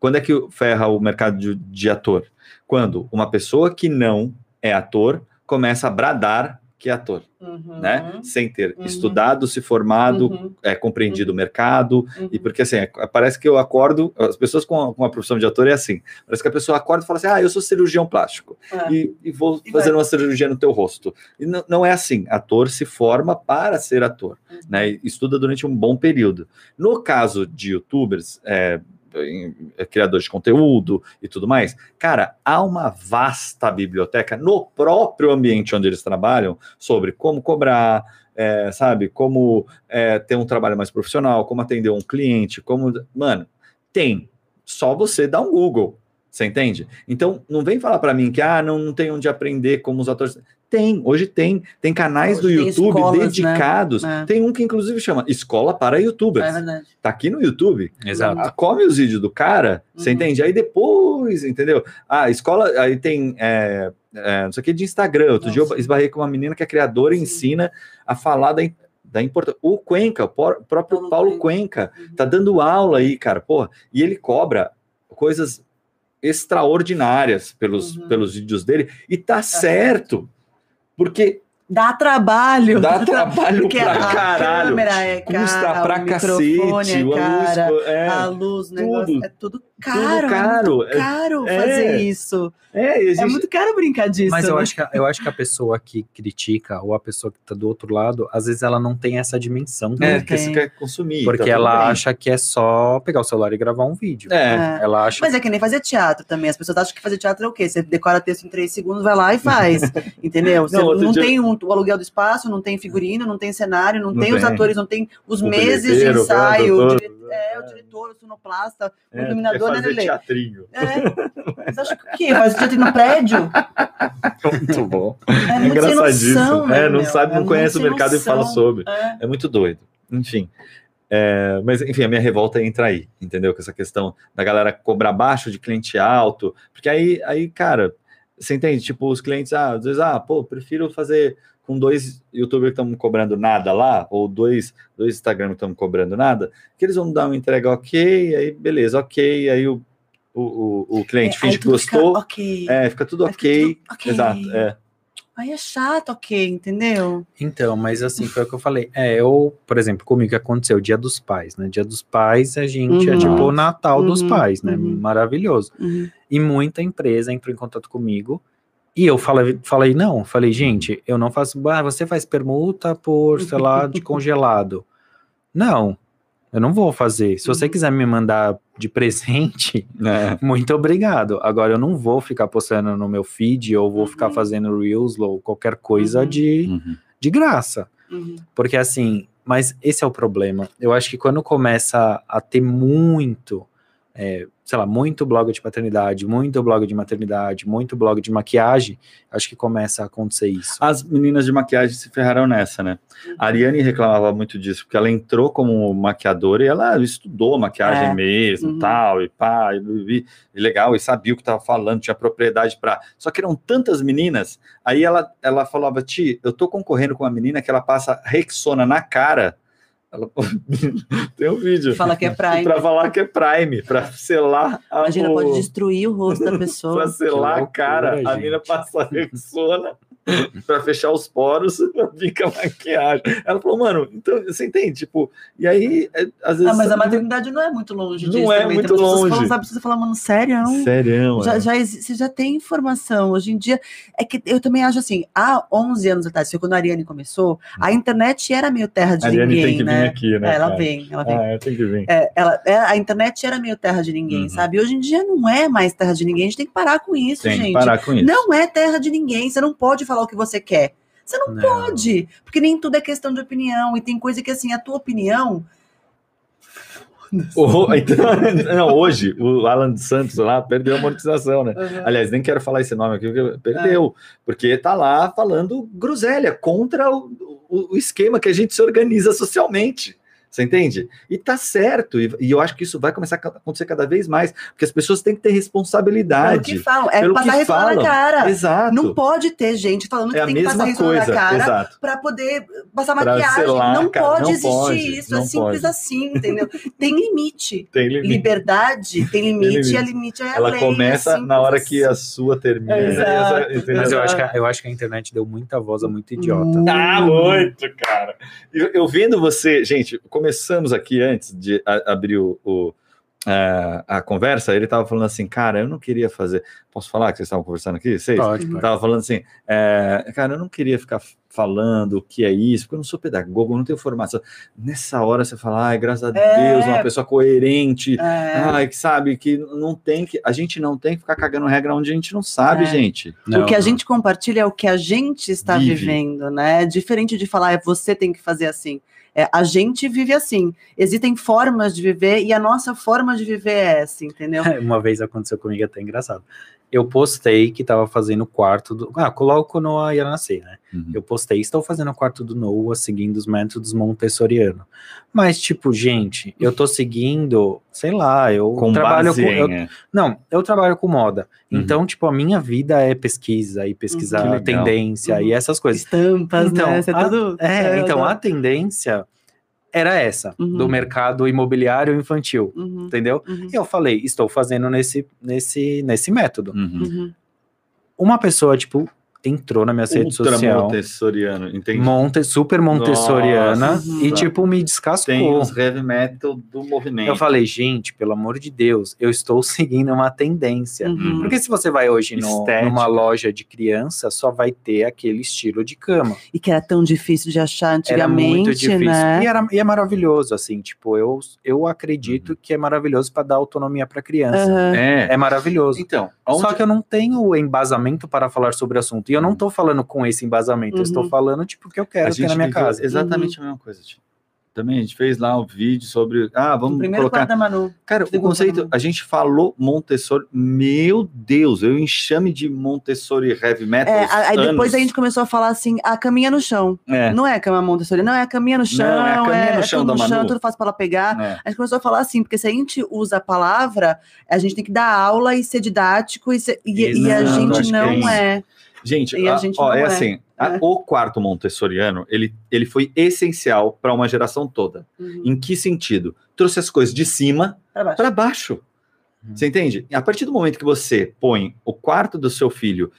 quando é que ferra o mercado de, de ator? Quando uma pessoa que não é ator começa a bradar que é ator, Uhum. né? Sem ter Uhum. estudado, se formado, Uhum. é, compreendido o mercado, Uhum. e porque assim, é, parece que eu acordo, as pessoas com a, com a profissão de ator é assim, parece que a pessoa acorda e fala assim, ah, eu sou cirurgião plástico, É. e, e vou E fazer vai. uma cirurgia no teu rosto. E não, não é assim, ator se forma para ser ator, Uhum. né? E estuda durante um bom período. No caso de youtubers, é, é, criadores de conteúdo e tudo mais, cara, há uma vasta biblioteca no próprio ambiente onde eles trabalham sobre como cobrar, é, sabe, como é, ter um trabalho mais profissional, como atender um cliente, como. Mano, tem. Só você dar um Google. Você entende? Então, não vem falar para mim que ah, não, não tem onde aprender como os atores. Tem, hoje tem. Tem canais Hoje do tem YouTube escolas, né? dedicados. É. Tem um que, inclusive, chama Escola para Youtubers. É verdade. Tá aqui no YouTube. Exato. Ah, come os vídeos do cara, você Uhum. entende? Aí depois, entendeu? Ah, escola, aí tem, é, é, não sei o que, de Instagram. Outro dia eu Nossa. esbarrei com uma menina que é criadora e Sim. ensina a falar da, da importância. O Cuenca, o por- próprio Paulo Paulo Cuenca, Uhum. tá dando aula aí, cara, porra, e ele cobra coisas extraordinárias pelos, Uhum. pelos vídeos dele, e tá certo, porque Dá trabalho. dá [LAUGHS] trabalho Porque pra a caralho, câmera é cara, custa pra o cacete, é a cara, luz, é, a luz, o negócio, é tudo caro. Tudo caro. É muito caro É. fazer isso. é, e a É gente- muito caro brincar disso. Mas eu né? acho, que, a- eu acho que a pessoa que critica ou a pessoa que tá do outro lado, às vezes ela não tem essa dimensão. É, Não porque você quer consumir. Porque tá ela bem. acha que é só pegar o celular e gravar um vídeo. É. É. Ela acha Mas é que nem fazer teatro também. As pessoas acham que fazer teatro é o quê? Você decora texto em três segundos, vai lá e faz. [LAUGHS] Entendeu? Você Não, não, dia- tem um- o aluguel do espaço, não tem figurino, não tem cenário, não, Não tem, os tem. atores, não tem os O meses de ensaio. O dire... É, o diretor, o sonoplasta, o É, iluminador, é né, fazer Lelê? teatrinho. É. Mas acho que o quê? Faz teatro no prédio? Muito bom. É sem Engraçadíssimo. noção, né, é, não meu? sabe, não É conhece o mercado e fala noção. sobre. É. É muito doido. Enfim. É, mas, enfim, a minha revolta entra aí, entendeu? Com essa questão da galera cobrar baixo de cliente alto. Porque aí, aí cara, você entende? Tipo, os clientes, ah, às vezes, ah, pô, prefiro fazer com dois youtubers que estão cobrando nada lá, ou dois, dois Instagram que estão cobrando nada, que eles vão dar uma entrega ok, aí beleza, ok, aí o, o, o, o cliente É, finge que tudo fica gostou, ok. é, fica tudo Aí fica ok, tudo ok. exato, é. Aí é chato, ok, entendeu? Então, mas assim, foi o que eu falei. É, eu, por exemplo, comigo que aconteceu, Dia dos Pais, né? Dia dos Pais, a gente é Uhum. tipo o Natal dos Uhum, pais, né? uhum. Maravilhoso. Uhum. E muita empresa entrou em contato comigo. E eu falei, falei, não, falei, gente, eu não faço. Ah, você faz permuta por, sei lá, de [LAUGHS] congelado. Não, eu não vou fazer. Se você Uhum. quiser me mandar de presente, [LAUGHS] É. muito obrigado. Agora eu não vou ficar postando no meu feed ou vou ficar Uhum. fazendo Reels ou qualquer coisa Uhum. de, Uhum. de graça. Uhum. Porque assim, mas esse é o problema. Eu acho que quando começa a ter muito, é, sei lá, muito blog de paternidade, muito blog de maternidade, muito blog de maquiagem, acho que começa a acontecer isso. As meninas de maquiagem se ferraram nessa, né? A Ariane reclamava muito disso, porque ela entrou como maquiadora e ela estudou maquiagem É. mesmo, Uhum. tal, e pá, e, e- e legal, e sabia o que estava falando, tinha propriedade para. Só que eram tantas meninas, aí ela, ela falava, Ti, eu tô concorrendo com uma menina que ela passa Rexona na cara. Ela... [LAUGHS] Tem um vídeo. Fala que é Prime. Pra falar que é Prime, pra selar a. Imagina, o- pode destruir o rosto da Pra pessoa. selar Que a cara, a mina passa [LAUGHS] Rexona [LAUGHS] pra fechar os poros, [LAUGHS] fica maquiagem. Ela falou, mano, então você entende? Tipo, e aí, é, às vezes. Ah, mas a maternidade não é muito longe Não disso é também. muito que longe. Falam, sabe, você fala, mano, sério? Sério, Já, é. já você já tem informação. Hoje em dia, é que eu também acho assim, há 11 anos atrás, quando a Ariane começou, a internet era meio terra de A Ariane ninguém, tem que vir né? aqui, né? É, ela cara? vem, ela vem. Ah, é, tem que vir. É, ela, é, a internet era meio terra de ninguém, Uhum. sabe? Hoje em dia não é mais terra de ninguém, a gente tem que parar com isso, tem que gente. parar com isso. Não é terra de ninguém, você não pode falar o que você quer. Você não, Não. pode, porque nem tudo é questão de opinião, e tem coisa que assim, a tua opinião. O- então, [LAUGHS] não, hoje, o Alan dos Santos lá perdeu a monetização, né? Aliás, nem quero falar esse nome aqui, porque perdeu, porque tá lá falando groselha contra o, o- o esquema que a gente se organiza socialmente. Você entende? E tá certo. E, e eu acho que isso vai começar a acontecer cada vez mais, porque as pessoas têm que ter Pelo responsabilidade. que falam, é pelo passar que falam. na cara. Exato. Não pode ter gente falando que é tem que passar reflão na coisa. cara Exato. pra poder passar Pra maquiagem. selar, não cara, pode não existir pode, isso. É simples pode. assim, entendeu? [LAUGHS] tem limite. Tem limite. Liberdade tem limite, limite. e a limite é a Ela lei, começa é na hora assim. que a sua termina. Exato. entendeu? Mas eu Exato. acho, que a, eu acho que a internet deu muita voz a muito idiota. Hum. Ah, muito, cara. Eu, eu vendo você, gente, começamos aqui antes de a- abrir o, o, é, a conversa, ele tava falando assim, cara, eu não queria fazer. Posso falar que vocês estavam conversando aqui? Vocês? Pode, pode. tava falando assim, é, cara, eu não queria ficar falando o que é isso, porque eu não sou pedagogo, eu não tenho formação. Nessa hora você fala, ai, graças a É. Deus, uma pessoa coerente, É. ai, que sabe, que não tem que, a gente não tem que ficar cagando regra onde a gente não sabe, É. gente. Não, o que a não. gente compartilha é o que a gente está Vive. vivendo, né? É diferente de falar, é você tem que fazer assim. É, a gente vive assim. Existem formas de viver e a nossa forma de viver é essa, entendeu? [LAUGHS] Uma vez aconteceu comigo até engraçado. Eu postei que tava fazendo o quarto do. Ah, coloco no ia nascer, né? Uhum. Eu postei, estou fazendo o quarto do Noah, seguindo os métodos montessoriano. Mas, tipo, gente, eu tô seguindo, sei lá, eu Com trabalho base com. eu- é. não, eu trabalho com moda. Uhum. Então, tipo, a minha vida é pesquisa e pesquisar legal. tendência Uhum. e essas coisas. Estampas, Então, né? É a- tudo. É, então a tendência era essa, Uhum. do mercado imobiliário infantil, Uhum, entendeu? uhum, E eu falei, estou fazendo nesse, nesse, nesse método. Uhum. uhum. Uma pessoa, tipo, entrou na minha rede Ultra social, Montessoriano, entendi. monte, super montessoriana, Nossa. e, tipo, me descascou. Tem os heavy metal do movimento. Eu falei, gente, pelo amor de Deus, eu estou [LAUGHS] seguindo uma tendência. Uhum. Porque se você vai hoje no- numa loja de criança, só vai ter aquele estilo de cama. E que era tão difícil de achar Era antigamente, muito difícil. né? E, era, e é maravilhoso, assim, tipo, eu, eu Uhum. acredito que é maravilhoso para dar autonomia para criança. Aham. É. É maravilhoso. Então, onde... Só que eu não tenho embasamento para falar sobre o assunto. E eu não tô falando com esse embasamento, eu estou Uhum. falando, tipo, o que eu a quero ter na minha casa. Exatamente a mesma coisa. Tio. Também a gente fez lá um vídeo sobre. Ah, vamos primeiro colocar. da Manu. Cara, o conceito, a gente falou Montessori. Meu Deus, eu enxame de Montessori heavy metal. É, a- aí depois anos. a gente começou a falar assim, a caminha no chão. É, Não é cama Montessori, não, é a caminha no chão. Não, é a caminha no é chão tudo da no chão, Manu. tudo fácil para ela pegar. é. A gente começou a falar assim, porque se a gente usa a palavra, a gente tem que dar aula e ser didático, e, ser- e- e a gente que não é é. Gente, a a- gente ó, é é. assim: a- É. o quarto montessoriano ele, ele foi essencial para uma geração toda. Uhum. Em que sentido? Trouxe as coisas de cima Pra baixo. para baixo. Uhum. Você entende? A partir do momento que você põe o quarto do seu filho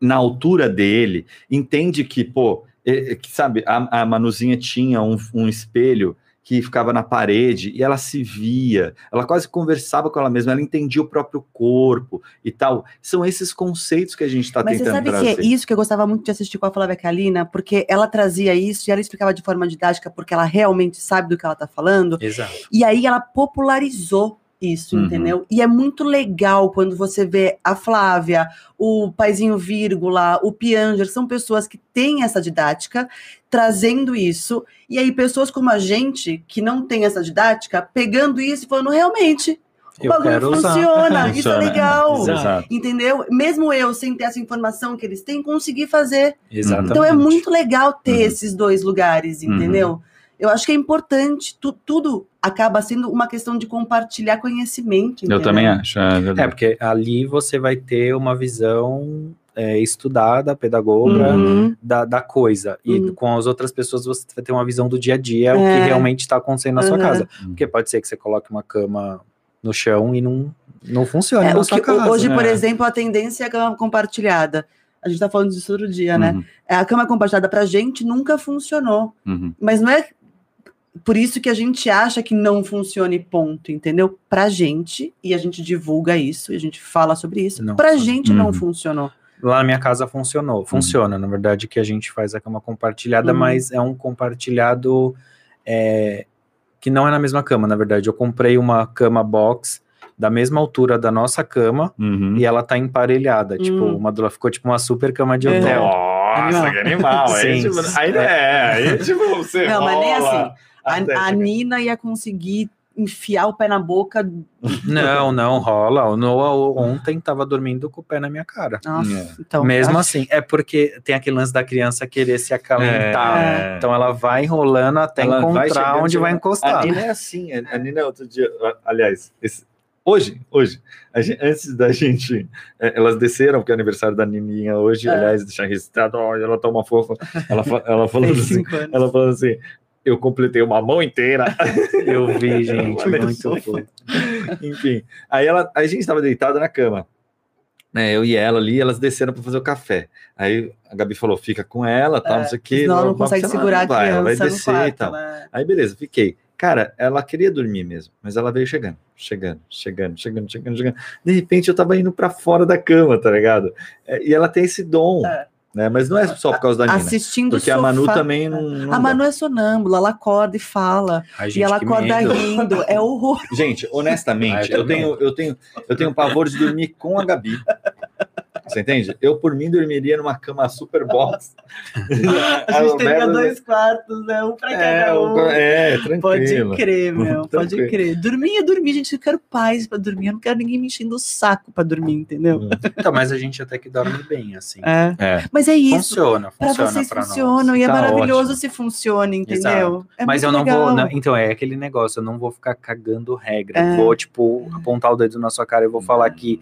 na altura dele, entende que, pô, é- é que, sabe, a, a Manuzinha tinha um, um espelho que ficava na parede e ela se via, ela quase conversava com ela mesma, ela entendia o próprio corpo e tal. São esses conceitos que a gente está Mas você tentando sabe trazer. que é isso que eu gostava muito de assistir com a Flávia Kalina, porque ela trazia isso e ela explicava de forma didática, porque ela realmente sabe do que ela tá falando. Exato. E aí ela popularizou isso, Uhum. entendeu? E é muito legal quando você vê a Flávia, o Paizinho Vírgula, o Pianger, são pessoas que têm essa didática, trazendo isso, e aí pessoas como a gente, que não tem essa didática, pegando isso e falando, realmente, o Eu bagulho funciona, [LAUGHS] isso é legal. Exato. Entendeu? Mesmo eu, sem ter essa informação que eles têm, consegui fazer. Exatamente. Então é muito legal ter Uhum. esses dois lugares, entendeu? Eu acho que é importante, tu- tudo acaba sendo uma questão de compartilhar conhecimento. Eu entendeu? também acho. É, É, verdade. porque ali você vai ter uma visão é, estudada, pedagoga, Uhum. da, da coisa. E Uhum. com as outras pessoas você vai ter uma visão do dia a dia, o É. que realmente está acontecendo na sua Uhum. casa. Porque pode ser que você coloque uma cama no chão e não, não funcione É, na o sua que- casa. hoje, por né? exemplo, a tendência é a cama compartilhada. A gente tá falando disso outro dia, né? Uhum, É, A cama compartilhada pra gente nunca funcionou. uhum. Mas não é por isso que a gente acha que não funcione, ponto, entendeu? Pra gente, e a gente divulga isso, e a gente fala sobre isso, Não pra funciona. gente não Uhum. funcionou. Lá na minha casa funcionou. Funciona, na verdade, que a gente faz a cama compartilhada, Uhum. mas é um compartilhado é, que não é na mesma cama, na verdade. Eu comprei uma cama box da mesma altura da nossa cama Uhum. e ela tá emparelhada. Tipo, Hum. uma, ficou tipo uma super cama de É. hotel. Nossa, que animal. [LAUGHS] Aí, Sim. tipo, aí é, aí tipo, você Não, mas nem rola assim. A, a Nina ia conseguir enfiar o pé na boca. Não, não rola. O Noah ontem tava dormindo com o pé na minha cara. Nossa, É. então. Mesmo acho- assim, é porque tem aquele lance da criança querer se acalentar. É. Então ela vai enrolando até Ela vai encontrar chegando, onde vai encostar. A Nina é assim. A Nina, outro dia, aliás, esse- hoje, hoje, a gen- antes da gente, é, elas desceram, porque é aniversário da Nininha hoje, É. aliás, deixar registrado, olha, ela tá uma fofa. Ela, fa- ela [LAUGHS] falou assim, cinco anos. ela falou assim, eu completei uma mão inteira. [LAUGHS] Eu vi, [LAUGHS] gente, muito. Enfim, aí ela, a gente estava deitado na cama, né? Eu e ela ali, elas desceram para fazer o café. Aí a Gabi falou: fica com ela, tal, não sei o quê. Senão ela não mas consegue segurar a vai, ela vai descer e quarto, tal. né? Aí beleza, fiquei. Cara, ela queria dormir mesmo, mas ela veio chegando, chegando, chegando, chegando, chegando, chegando. De repente eu tava indo para fora da cama, tá ligado? É, E ela tem esse dom, É. né? Mas não é só por causa da Nina. Assistindo Porque o a Manu sofá. também não. não A dá. Manu é sonâmbula, ela acorda e fala. Ai, e gente, ela que acorda medo. rindo. É horror. Gente, honestamente, eu eu tenho, eu tenho, eu tenho pavor de dormir com a Gabi. Você entende? Eu, por mim, dormiria numa cama super box. [LAUGHS] A gente teria dois quartos, né? Um pra É, cada um. é, Pode tranquilo. crer, [LAUGHS] meu. Pode Tranquilo. crer. Dormir é dormir, gente. Eu quero paz pra dormir. Eu não quero ninguém me enchendo o saco pra dormir, entendeu? Então, mas a gente até que dorme bem, assim. É. É. Mas é isso. Funciona, Pra funciona vocês pra funcionam nós. e é Tá maravilhoso ótimo. se funciona, entendeu? É Mas eu não legal. vou. não- então, é aquele negócio, eu não vou ficar cagando regra. É. Vou, tipo, apontar o dedo na sua cara e vou falar que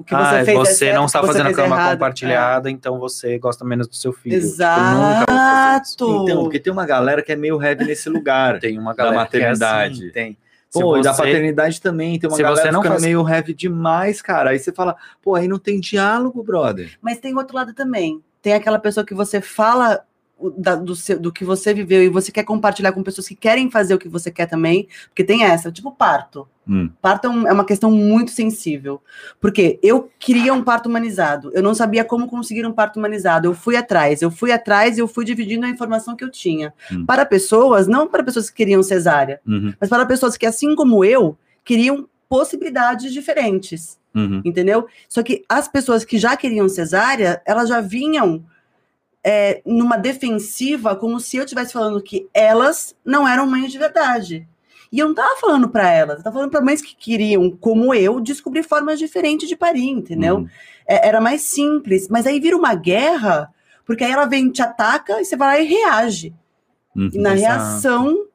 O que ah, você fez é você certo, não está você fazendo fez cama errado. compartilhada, então você gosta menos do seu É. filho. Tipo. Exato. Então, porque tem uma galera que é meio heavy nesse lugar. Tem uma Da galera que é maternidade. assim, tem. Pô, e da você- paternidade também. Tem uma se galera você não faz- meio heavy demais, cara. Aí você fala, pô, aí não tem diálogo, brother. Mas tem outro lado também. Tem aquela pessoa que você fala da- do, seu- do que você viveu e você quer compartilhar com pessoas que querem fazer o que você quer também, porque tem essa, tipo parto. Hum. Parto é um- é uma questão muito sensível. Porque eu queria um parto humanizado. Eu não sabia como conseguir um parto humanizado. Eu fui atrás, eu fui atrás e eu fui dividindo a informação que eu tinha. Hum. Para pessoas, não para pessoas que queriam cesárea, Uhum, mas para pessoas que, assim como eu, queriam possibilidades diferentes uhum. entendeu? Só que as pessoas que já queriam cesárea, elas já vinham é, numa defensiva, como se eu estivesse falando que elas não eram mães de verdade. E eu não tava falando para elas, eu tava falando para mães que queriam, como eu, descobrir formas diferentes de parir, entendeu? Uhum. É, era mais simples, mas aí vira uma guerra, porque aí ela vem, te ataca e você vai lá e reage. Uhum. E na Exato. reação,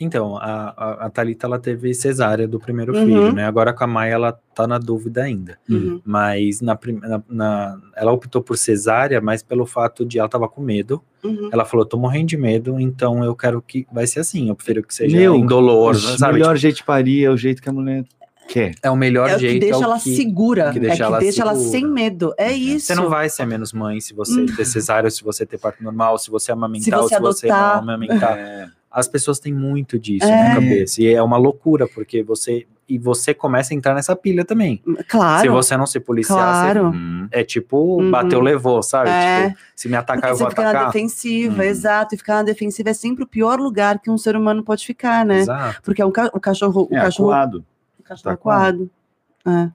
Então, a, a, a Thalita, ela teve cesárea do primeiro Uhum. filho, né? Agora com a Maia, ela tá na dúvida ainda. uhum, Mas na, na, na- ela optou por cesárea, mas pelo fato de ela tava com medo. uhum. Ela falou, tô morrendo de medo, então eu quero que vai ser assim. Eu prefiro que seja Meu, indolor, O melhor jeito de parir é o jeito que a mulher quer. Tipo, é o melhor é o que jeito. deixa é o ela que... segura, que é deixa que ela deixa ela segura. sem medo. É isso. Você não vai ser menos mãe se você ter cesárea, se você ter parto normal, se você amamentar, Se ou você se você não amamentar. É. As pessoas têm muito disso É. na cabeça. E é uma loucura, porque você. E você começa a entrar nessa pilha também. Claro. Se você não se policiar, Claro. você- Uhum. é tipo, Uhum. bateu, levou, sabe? É. Tipo, se me atacar, Porque eu você vou fica na atacar. defensiva, Uhum. exato. E ficar na defensiva é sempre o pior lugar que um ser humano pode ficar, né? Exato. Porque é um ca- o cachorro, o É, cachorro, acuado. o cachorro tá acuado. acuado.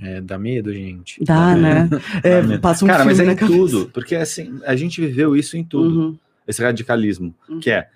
É, É, dá medo, gente. dá, né? [LAUGHS] É, medo. passa um Cara, mas é em cabeça. tudo. Porque assim, a gente viveu isso em tudo. Uhum. Esse radicalismo. Uhum. Que é.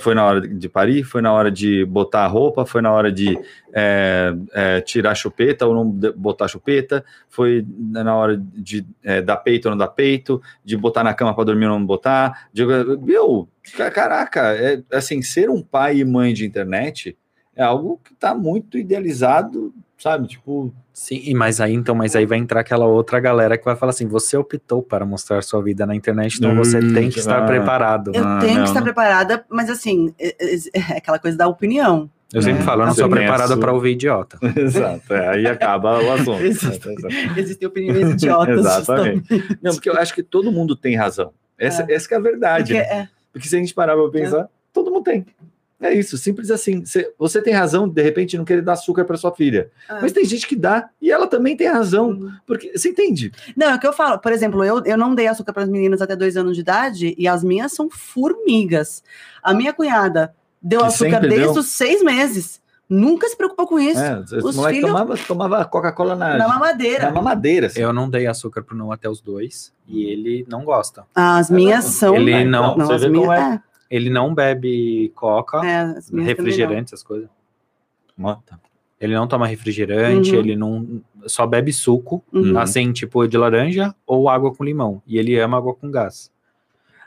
Foi na hora de parir, foi na hora de botar a roupa, foi na hora de é, é, tirar a chupeta ou não botar a chupeta, foi na hora de é, dar peito ou não dar peito, de botar na cama para dormir ou não botar. De, meu, ca- caraca, é, assim, ser um pai e mãe de internet é algo que está muito idealizado, sabe? Tipo, Sim, e mas aí então, mas aí vai entrar aquela outra galera que vai falar assim: você optou para mostrar sua vida na internet, então você Hum, tem que estar ah. preparado. Eu Ah, tenho não, que estar preparada, mas assim, é, é- é aquela coisa da opinião. Eu sempre É, falo, eu não você sou tem a preparado para ouvir idiota. [LAUGHS] exato, é, aí acaba o assunto. [LAUGHS] Existem opiniões idiotas. Exatamente. justamente. Não, porque eu acho que todo mundo tem razão. Essa, essa que é a verdade. Porque, né? é, Porque se a gente parar para pensar, todo mundo tem. É isso, simples assim. Você, tem razão, de repente, não querer dar açúcar para sua filha. Ah. Mas tem gente que dá e ela também tem razão. Uhum. Porque você entende? Não, é o que eu falo. Por exemplo, eu, eu não dei açúcar para as meninas até dois anos de idade e as minhas são formigas. A minha cunhada deu Que açúcar desde deu. os seis meses. Nunca se preocupou com isso. É, Os moleque filhos- tomava, tomava Coca-Cola na, Na mamadeira. na mamadeira. assim. Eu não dei açúcar pro não até os dois e ele não gosta. As minhas são. Ele Ah, não- então, não você as minhas, é. Ele não bebe coca, É, as refrigerante, essas coisas. Mota. Ele não toma refrigerante, Uhum. ele não só bebe suco. Uhum. assim, tipo de laranja ou água com limão. E ele ama água com gás.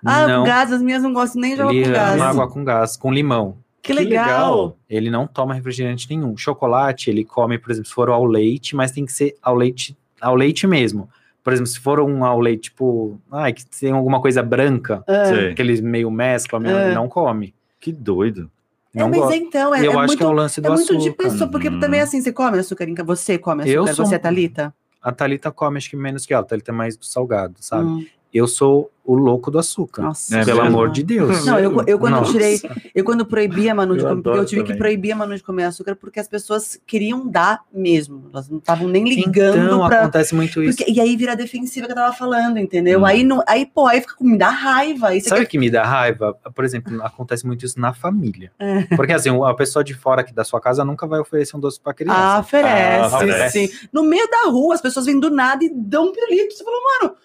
Ah, não, gás, as minhas não gostam nem de água ele com ama gás. água com gás, com limão. Que Que legal. legal. Ele não toma refrigerante nenhum. Chocolate, ele come, por exemplo, se for ao leite, mas tem que ser ao leite, ao leite mesmo. Por exemplo, se for um leite, tipo, ai, que tem alguma coisa branca, É. Que eles meio mesclam, meio- É. não come. Que doido. É, Não mas gosta. então, é, E eu é acho muito, que é o lance do é muito de açúcar. pessoa, porque Uhum. também assim, você come açúcar você come açúcar, Eu sou você, um- Thalita? A Thalita come, acho que menos que ela. A Thalita é mais do salgado, sabe? Hum, Eu sou o louco do açúcar. nossa. É pelo mesmo? amor de Deus. Não, eu, eu quando Nossa. tirei, eu quando proibi a Manu de Eu comer, porque eu tive que também. proibir a Manu de comer açúcar porque as pessoas queriam dar mesmo. Elas não estavam nem ligando então, pra. acontece muito isso. Porque- e aí vira defensiva que eu tava falando, entendeu? Hum. Aí, não, aí, pô, aí fica com me dá raiva. Sabe o quer- que me dá raiva? Por exemplo, acontece muito isso na família. É. Porque assim, a pessoa de fora aqui da sua casa nunca vai oferecer um doce pra criança. Ah, oferece, Ah, oferece. sim. No meio da rua, as pessoas vêm do nada e dão um pirulito. Você falou, mano,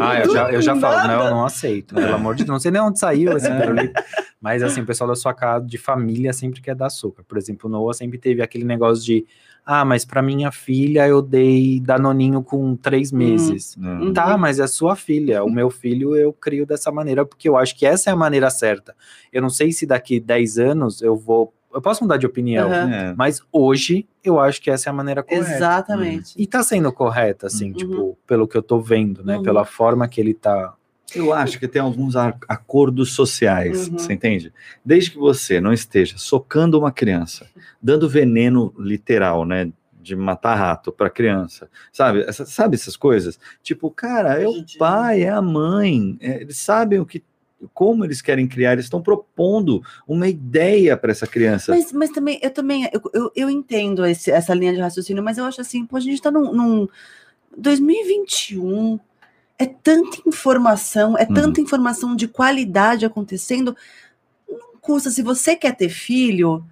Ah, eu já, eu já falo, Nada. não, eu não aceito. Pelo amor de Deus, não sei nem onde saiu esse pirulito. Mas assim, o pessoal da sua casa, de família, sempre quer dar açúcar. Por exemplo, o Noah sempre teve aquele negócio de ah, mas pra minha filha eu dei danoninho com três meses. Hum. Tá, mas é sua filha. O meu filho eu crio dessa maneira, porque eu acho que essa é a maneira certa. Eu não sei se daqui 10 anos eu vou. Eu posso mudar de opinião. É. mas hoje eu acho que essa é a maneira correta. exatamente. E tá sendo correta, assim, Uhum. tipo, pelo que eu tô vendo, né? Uhum. Pela forma que ele tá. Eu acho que tem alguns acordos sociais, Uhum. você entende? Desde que você não esteja socando uma criança, dando veneno literal, né? De matar rato para criança, sabe? Essa- sabe essas coisas? Tipo, cara, é o pai, é a mãe, é, eles sabem o que, como eles querem criar, eles estão propondo uma ideia para essa criança. Mas, mas também, eu também, eu, eu, eu entendo esse- essa linha de raciocínio, mas eu acho assim, pô, a gente tá num, num 2021, é tanta informação, é Uhum. tanta informação de qualidade acontecendo, não custa, se você quer ter filho,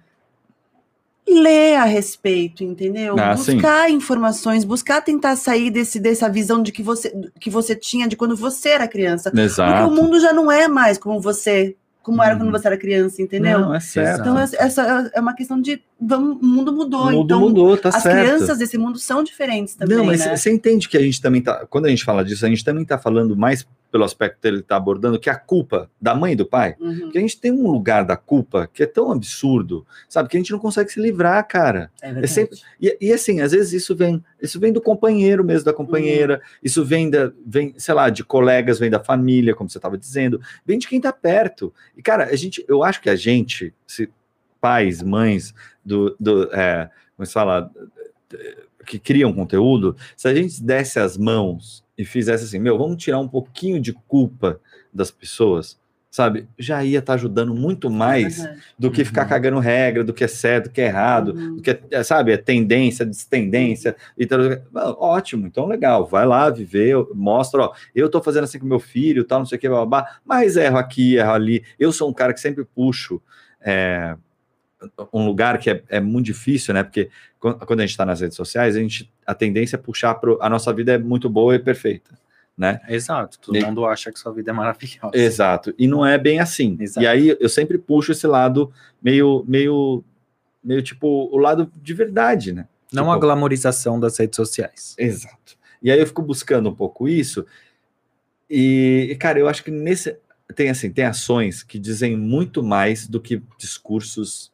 lê a respeito, entendeu? Ah, sim. buscar informações, buscar tentar sair desse, dessa visão de que você, que você tinha de quando você era criança. Porque Exato. o mundo já não é mais como você, como era Uhum. quando você era criança, entendeu? Não, é certo. Então, essa- é uma questão de. Vamos, o mundo mudou. o mundo então, mudou, tá as certo. crianças desse mundo são diferentes também. Não, mas né? você entende que a gente também tá. Quando a gente fala disso, a gente também tá falando mais pelo aspecto que ele tá abordando, que é a culpa da mãe e do pai. Uhum, Porque a gente tem um lugar da culpa que é tão absurdo, sabe? Que a gente não consegue se livrar, cara. é verdade. sempre- E, e, assim, às vezes isso vem, isso vem do companheiro mesmo, da companheira, Uhum. isso vem da, vem, sei lá, de colegas, vem da família, como você estava dizendo, vem de quem tá perto. E, cara, a gente, eu acho que a gente, se, pais, mães, do, do é, como se fala, que criam conteúdo, se a gente desse as mãos e fizesse assim, meu, vamos tirar um pouquinho de culpa das pessoas, sabe? Já ia estar ajudando muito mais É verdade. do que ficar Uhum. cagando regra, do que é certo, do que é errado, Uhum. do que é, é, sabe, é tendência, destendência, e tal. Ótimo, então legal, vai lá viver, mostra, ó, eu tô fazendo assim com meu filho, tal, não sei o que, babá, mas erro aqui, erro ali. Eu sou um cara que sempre puxo é, um lugar que é, é muito difícil, né? Porque quando a gente está nas redes sociais, a gente a tendência é puxar pro, a nossa vida é muito boa e perfeita, né? Exato. Todo E- mundo acha que sua vida é maravilhosa. Exato. E não é bem assim. Exato. E aí eu sempre puxo esse lado meio, meio, meio tipo o lado de verdade, né? Não Tipo, a glamorização das redes sociais. Exato. E aí eu fico buscando um pouco isso. E, e, cara, eu acho que nesse tem assim, tem ações que dizem muito mais do que discursos,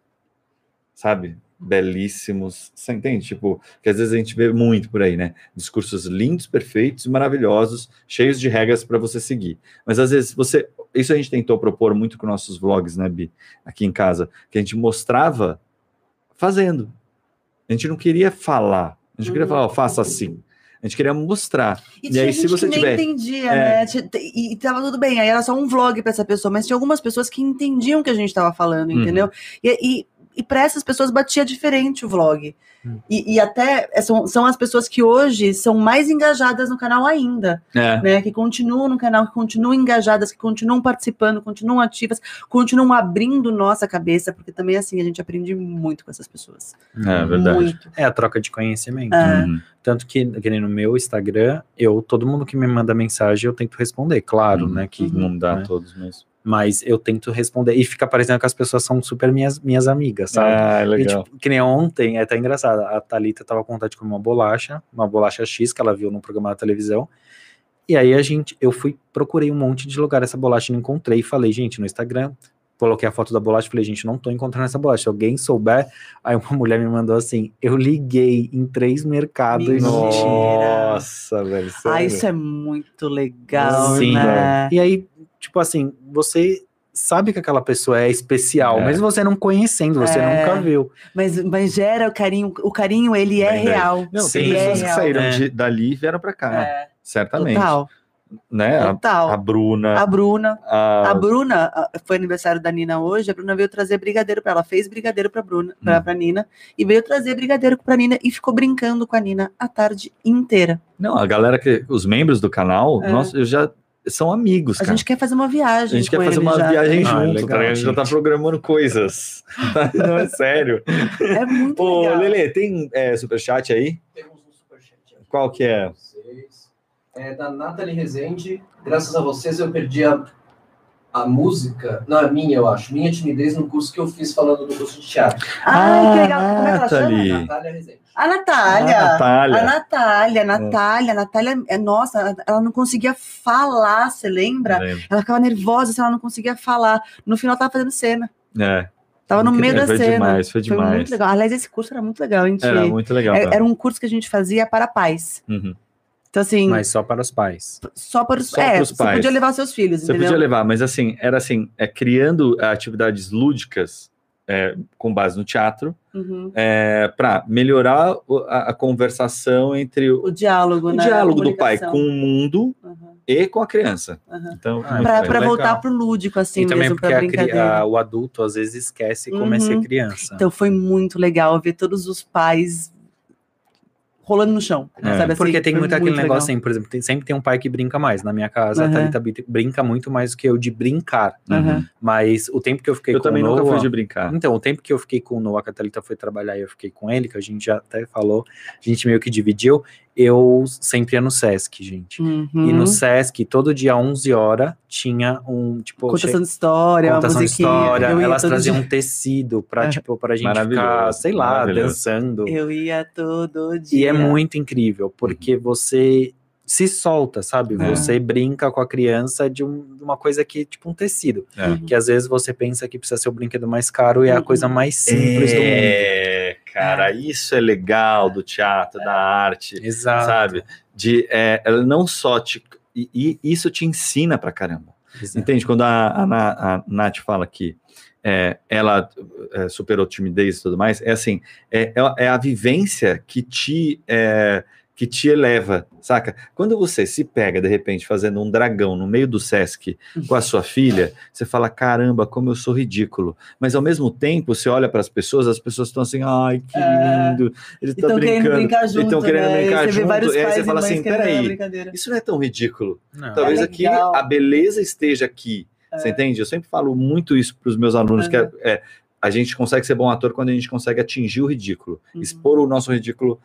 sabe? Belíssimos. Você entende? Tipo, que às vezes a gente vê muito por aí, né? Discursos lindos, perfeitos, maravilhosos, cheios de regras para você seguir. Mas às vezes você. Isso a gente tentou propor muito com nossos vlogs, né, Bi? Aqui em casa, que a gente mostrava fazendo. A gente não queria falar. A gente não queria Uhum. falar, ó, faça assim. A gente queria mostrar. E, E aí, se você que nem tiver- entendia, É. né? E, tava tudo bem, aí era só um vlog pra essa pessoa, mas tinha algumas pessoas que entendiam o que a gente tava falando, Uhum. entendeu? E, e, e para essas pessoas batia diferente o vlog. Hum. E, e até é, são, são as pessoas que hoje são mais engajadas no canal ainda. É. né, que continuam no canal, que continuam engajadas, que continuam participando, continuam ativas, continuam abrindo nossa cabeça, porque também assim a gente aprende muito com essas pessoas. É verdade. Muito. É a troca de conhecimento. É. Uhum. Tanto que, que nem no meu Instagram, eu, todo mundo que me manda mensagem, eu tento responder, claro, Uhum. né? Que Não dá né, todos mesmo. Mas eu tento responder e fica parecendo que as pessoas são super minhas, minhas amigas, sabe? Ah, E, legal. tipo, que nem ontem, é até engraçado. A Thalita tava com vontade de comer uma bolacha, uma bolacha X que ela viu num programa da televisão. E aí a gente, eu fui, procurei um monte de lugar essa bolacha e não encontrei. E falei, gente, no Instagram, coloquei a foto da bolacha e falei, gente, não tô encontrando essa bolacha. Se alguém souber, aí uma mulher me mandou assim: eu liguei em três mercados e não Mentira. Nossa, velho. Ah, sério? isso é muito legal, Sim, né? E aí, tipo assim, você sabe que aquela pessoa é especial, É. mesmo você não conhecendo, você É. nunca viu. Mas, mas gera o carinho, o carinho ele é bem. real. Não, Sim, tem ele é pessoas que real. saíram É. de- dali e vieram pra cá, É, certamente. total, Né? A, total. a Bruna, A Bruna, a, a Bruna, a- foi aniversário da Nina hoje, a Bruna veio trazer brigadeiro pra ela, fez brigadeiro pra Bruna, pra, Hum. pra Nina, e veio trazer brigadeiro pra Nina e ficou brincando com a Nina a tarde inteira. Não, a galera que. Os membros do canal, É. nossa, eu já são amigos, A cara. gente quer fazer uma viagem A gente com quer fazer uma já. viagem Ah, junto, legal, tá? A gente já tá programando coisas. [LAUGHS] Não, é sério. É muito Ô, legal. Lele, tem é, superchat aí? Temos um superchat Qual que é? É da Nathalie Rezende. Graças a vocês eu perdi a, a música. Não, é minha, eu acho. Minha timidez no curso que eu fiz falando do curso de teatro. Ai, que legal. Como é que ela Nathalie. chama? Natália Rezende. A Natália. Ah, Natália. A Natália, a Natália, a Natália, é, nossa, ela não conseguia falar, você lembra? Ela ficava nervosa, se ela não conseguia falar. No final tava fazendo cena. É, Tava no meio da foi cena. demais, foi Foi demais. muito legal. Aliás, esse curso era muito legal, a gente. Era muito legal. é- cara. era um curso que a gente fazia para pais. Uhum. Então, assim, Mas só para os pais. só para os só é, pros Você pais. podia levar seus filhos, Você entendeu? podia levar, mas assim, era assim, é criando atividades lúdicas é, com base no teatro Uhum. é, para melhorar o- a, a conversação entre o, O diálogo, o né? diálogo do pai com o mundo Uhum, e com a criança. uhum. Então, Ah, legal. voltar pro lúdico, assim, e também mesmo, porque a cri- brincadeira. a- o adulto às vezes esquece como é ser Uhum. criança. Então foi muito legal ver todos os pais rolando no chão, É. sabe assim? Porque tem muito aquele legal. negócio assim, por exemplo, tem- sempre tem um pai que brinca mais. Na minha casa, Uhum. a Thalita brin- brinca muito mais do que eu de brincar. Uhum. Mas o tempo que eu fiquei Eu com também o nunca Noah, fui de brincar. Então, o tempo que eu fiquei com o Noah, que a Thalita foi trabalhar e eu fiquei com ele, que a gente já até falou, a gente meio que dividiu, eu sempre ia no Sesc, gente. Uhum. E no Sesc, todo dia, 11 horas, tinha um, tipo... Contação de história, uma contação de história, eu ia elas traziam dia. um tecido pra, É. tipo, pra gente ficar, sei lá, dançando. Eu ia todo dia. E é muito incrível, porque você se solta, sabe? É. Você brinca com a criança de, um- de uma coisa que, tipo, um tecido. É. Uhum. Que às vezes você pensa que precisa ser o brinquedo mais caro e é a Uhum. coisa mais simples do mundo. É, cara, isso é legal do teatro, da arte, Exato. sabe? De, é, ela não só te. E, e isso te ensina pra caramba. Exato. Entende? Quando a, a, a Nath fala que é, ela é, superou timidez e tudo mais, é assim, é, é a vivência que te, é, que te eleva, saca? Quando você se pega, de repente, fazendo um dragão no meio do Sesc com a sua filha, você fala, caramba, como eu sou ridículo. Mas ao mesmo tempo, você olha para as pessoas, as pessoas estão assim, ai, que É. lindo, ele E tá tão querendo brincando. brincar junto, tão querendo né? brincar e junto, e aí você fala assim, peraí, brincadeira. isso não é tão ridículo. Não. Talvez É aqui a beleza esteja aqui. Você entende? Eu sempre falo muito isso para os meus alunos, que é, é, a gente consegue ser bom ator quando a gente consegue atingir o ridículo. Uhum. Expor o nosso ridículo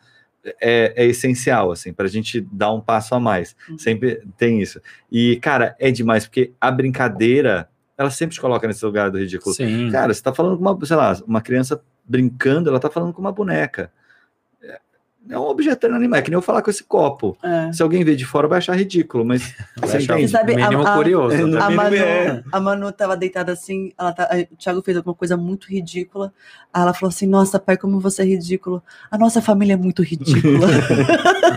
é, é essencial, assim, para a gente dar um passo a mais. Uhum. Sempre tem isso. E, cara, é demais, porque a brincadeira, ela sempre te coloca nesse lugar do ridículo. Sim. Cara, você tá falando com uma, sei lá, uma criança brincando, ela tá falando com uma boneca. É- É um objeto inanimado, é que nem eu falar com esse copo. É. Se alguém ver de fora, vai achar ridículo, mas [LAUGHS] Vai você? Você sabe, a- mínimo a- curioso. É, né? A mínimo Manu, é. a Manu tava deitada assim, ela tá, o Thiago fez alguma coisa muito ridícula. Aí ela falou assim: Nossa, pai, como você é ridículo. A nossa família é muito ridícula. [LAUGHS]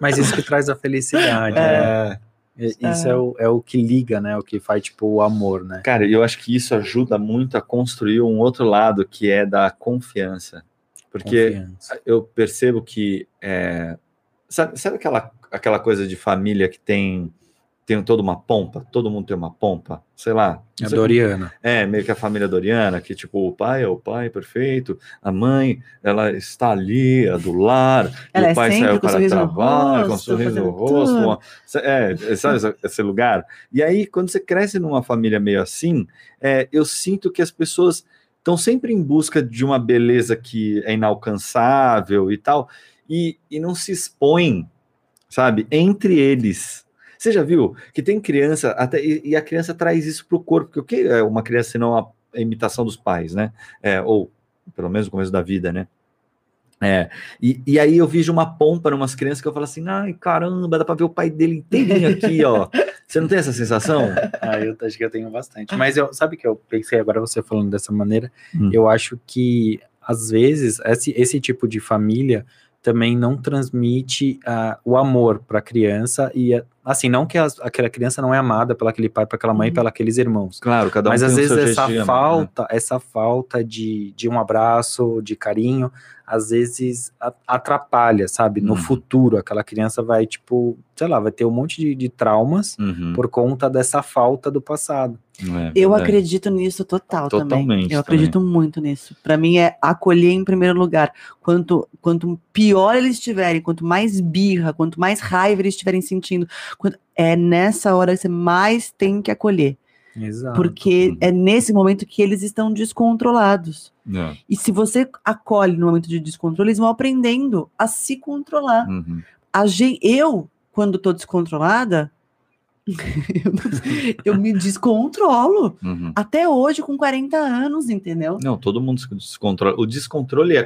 Mas isso que traz a felicidade, né? É, Isso é. o, é o que liga, né? O que faz, tipo, o amor, né? Cara, eu acho que isso ajuda muito a construir um outro lado que é da confiança. Porque Confiança. eu percebo que. é, sabe sabe aquela, aquela coisa de família que tem, tem toda uma pompa? Todo mundo tem uma pompa? Sei lá. não A sei Doriana. É, meio que a família Doriana, que tipo, o pai é o pai perfeito, a mãe, ela está ali, a do lar, Ela e é o pai sempre saiu para trabalho, com um rosto, sorriso no rosto, uma- é, sabe esse- esse lugar? E aí, quando você cresce numa família meio assim, é, eu sinto que as pessoas estão sempre em busca de uma beleza que é inalcançável e tal, e, e não se expõem, sabe, entre eles. Você já viu que tem criança, até, e, a criança traz isso pro corpo, porque o que é uma criança senão a imitação dos pais, né? É, ou pelo menos no começo da vida, né? É, e, e aí eu vejo uma pompa em umas crianças que eu falo assim, ai caramba, dá pra ver o pai dele inteirinho aqui, ó. [LAUGHS] Você não tem essa sensação? Ah, eu acho que eu tenho bastante. Mas eu, sabe que eu pensei agora você falando dessa maneira? Hum. Eu acho que às vezes esse, esse tipo de família também não transmite ah, o amor para a criança e ah, assim não que as- aquela criança não é amada pela aquele pai, para aquela mãe, Uhum. pela aqueles irmãos. Claro, cada um Mas tem às vezes essa né? falta, essa falta de, de um abraço, de carinho, às vezes atrapalha, sabe? No Uhum. futuro, aquela criança vai, tipo, sei lá, vai ter um monte de, de traumas Uhum, por conta dessa falta do passado. é Eu acredito nisso total também. Totalmente Eu acredito muito nisso. Pra mim é acolher em primeiro lugar. Quanto, quanto pior eles estiverem, quanto mais birra, quanto mais raiva eles estiverem sentindo, quanto- é nessa hora que você mais tem que acolher. Exato. Porque é nesse momento que eles estão descontrolados. É, E se você acolhe no momento de descontrole, eles vão aprendendo a se controlar. uhum. Eu, quando tô descontrolada, [LAUGHS] eu, me descontrolo. Uhum. Até hoje, com 40 anos, entendeu? Não, todo mundo se descontrola. O descontrole é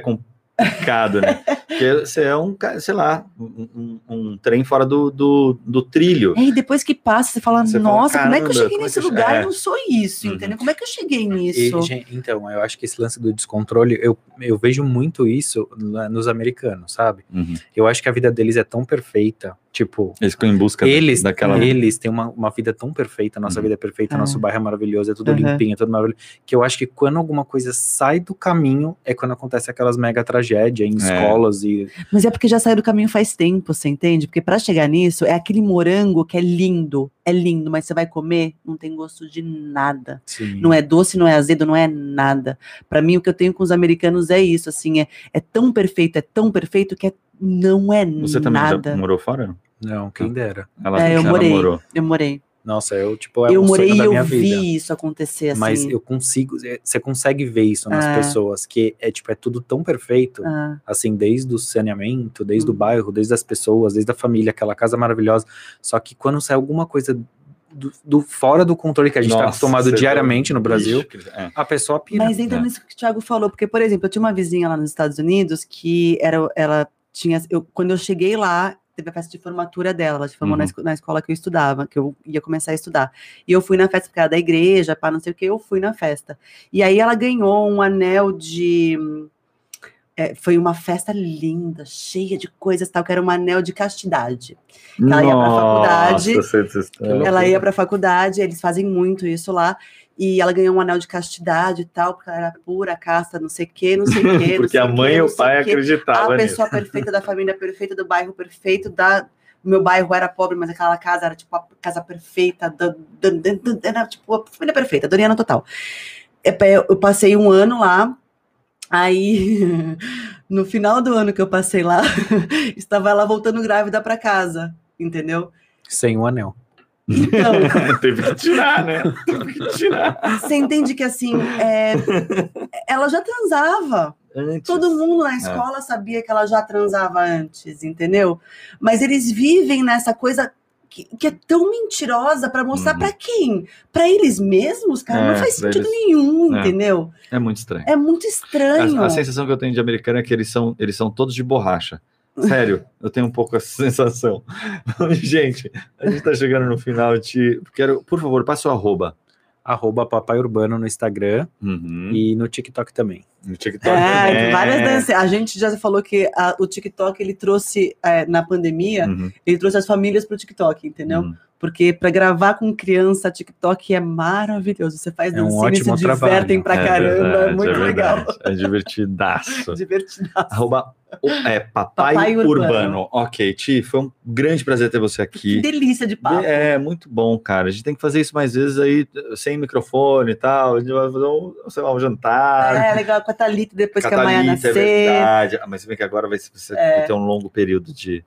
complicado, né? Porque você é um, sei lá, um, um- um trem fora do, do, do trilho. É, E aí depois que passa, você fala, Você fala, nossa, como é que eu "Caramba, cheguei é nesse que eu che-" lugar? É. Eu não sou isso, Uhum. entendeu? Como é que eu cheguei E, nisso? gente, então, eu acho que esse lance do descontrole, eu, eu vejo muito isso nos americanos, sabe? Uhum. Eu acho que a vida deles é tão perfeita, tipo, Eles ficam em busca eles, daquela. eles têm uma, uma vida tão perfeita, nossa Uhum. vida é perfeita, É. nosso bairro é maravilhoso, é tudo Uhum. limpinho, é tudo maravilhoso, que eu acho que quando alguma coisa sai do caminho, é quando acontece aquelas mega tragédias em É. escolas e... Mas é porque já saiu do caminho faz tempo, você entende? Porque pra chegar nisso, é aquele morango que é lindo, é lindo, mas você vai comer, não tem gosto de nada. Sim. Não é doce, não é azedo, não é nada. Pra mim, o que eu tenho com os americanos é isso, assim, é, é tão perfeito, é tão perfeito que é- não é Você também nada. já morou fora? Não, quem dera. Ela, É, eu ela morei. morou. Eu morei. Nossa, eu, tipo, é eu um morei sonho e da eu vi vida. isso acontecer, assim. Mas eu consigo, é, você consegue ver isso nas É. pessoas, que é tipo, é tudo tão perfeito, Ah, assim, desde o saneamento, desde o Hum. bairro, desde as pessoas, desde a família, aquela casa maravilhosa. Só que quando sai alguma coisa do, do- fora do controle que a gente está acostumado você diariamente no Brasil, Ixi, é. a pessoa pira. Mas entra É. nisso que o Thiago falou, porque, por exemplo, eu tinha uma vizinha lá nos Estados Unidos que era, ela tinha. Eu, quando eu cheguei lá, teve a festa de formatura dela, ela se formou na, Uhum. esco- na escola que eu estudava, que eu ia começar a estudar. E eu fui na festa, porque era da igreja, pá, não sei o que, eu fui na festa. E aí ela ganhou um anel de. É, foi uma festa linda, cheia de coisas tal, que era um anel de castidade. Ela ia pra faculdade. Ela ia pra faculdade, eles fazem muito isso lá. E ela ganhou um anel de castidade e tal, porque ela era pura, casta, não sei o quê, não sei o quê. [LAUGHS] Porque a o quê, mãe e o pai acreditavam A nisso. pessoa perfeita da família perfeita, do bairro perfeito, da. Meu bairro era pobre, mas aquela casa era tipo a casa perfeita, da, da- da- era tipo a família perfeita, Doriana total. É, eu passei um ano lá, aí [LAUGHS] no final do ano que eu passei lá, [LAUGHS] estava ela voltando grávida para casa, entendeu? Sem o anel. Então, [LAUGHS] Teve que tirar, né? Teve que tirar. Você entende que assim, é, ela já transava. Antes. Todo mundo na escola sabia que ela já transava antes, entendeu? Mas eles vivem nessa coisa que, que é tão mentirosa para mostrar Uhum. pra quem? Pra eles mesmos, cara, É, não faz sentido eles. nenhum, É. entendeu? É muito estranho. É muito estranho. A, a sensação que eu tenho de americano é que eles são, eles são todos de borracha. Sério, [LAUGHS] eu tenho um pouco essa sensação. [LAUGHS] gente, a gente tá chegando no final. Quero, por favor, passe o arroba. Arroba Papai Urbano no Instagram Uhum. e no TikTok também. No TikTok. É, também. várias danças. A gente já falou que a- o TikTok ele trouxe é, na pandemia, Uhum. ele trouxe as famílias pro TikTok, entendeu? Uhum. Porque para gravar com criança, TikTok é maravilhoso. Você faz É um dancinha e se ótimo divertem trabalho. pra caramba, é, verdade, muito legal. verdade. É divertidaço. [LAUGHS] Divertidaço. Arroba o- é, papai, Papai urbano. Urbano. Ok, Ti, foi um grande prazer ter você Que aqui. delícia de papo. É, muito bom, cara. A gente tem que fazer isso mais vezes aí, sem microfone e tal. A gente vai fazer um, sei lá, um jantar. É, legal com a Thalita depois que a Maia Catalita, é nascer. verdade. Ah, Mas se bem que agora vai, É. vai ter um longo período de,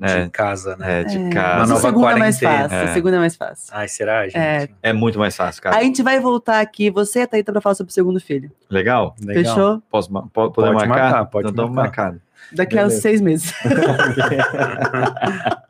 né, De casa, né? é, de É, casa. Uma mas a nova segunda é mais quarentena. fácil. É. A segunda é mais fácil. Ai, será, gente? É. É muito mais fácil, cara. A gente vai voltar aqui, você e a Thalita, pra falar sobre o segundo filho. Legal? Legal. Fechou? Posso, ma- po- poder Pode marcar? marcar, pode então, tamo marcar. Daqui a uns Beleza. seis meses. [LAUGHS] [LAUGHS]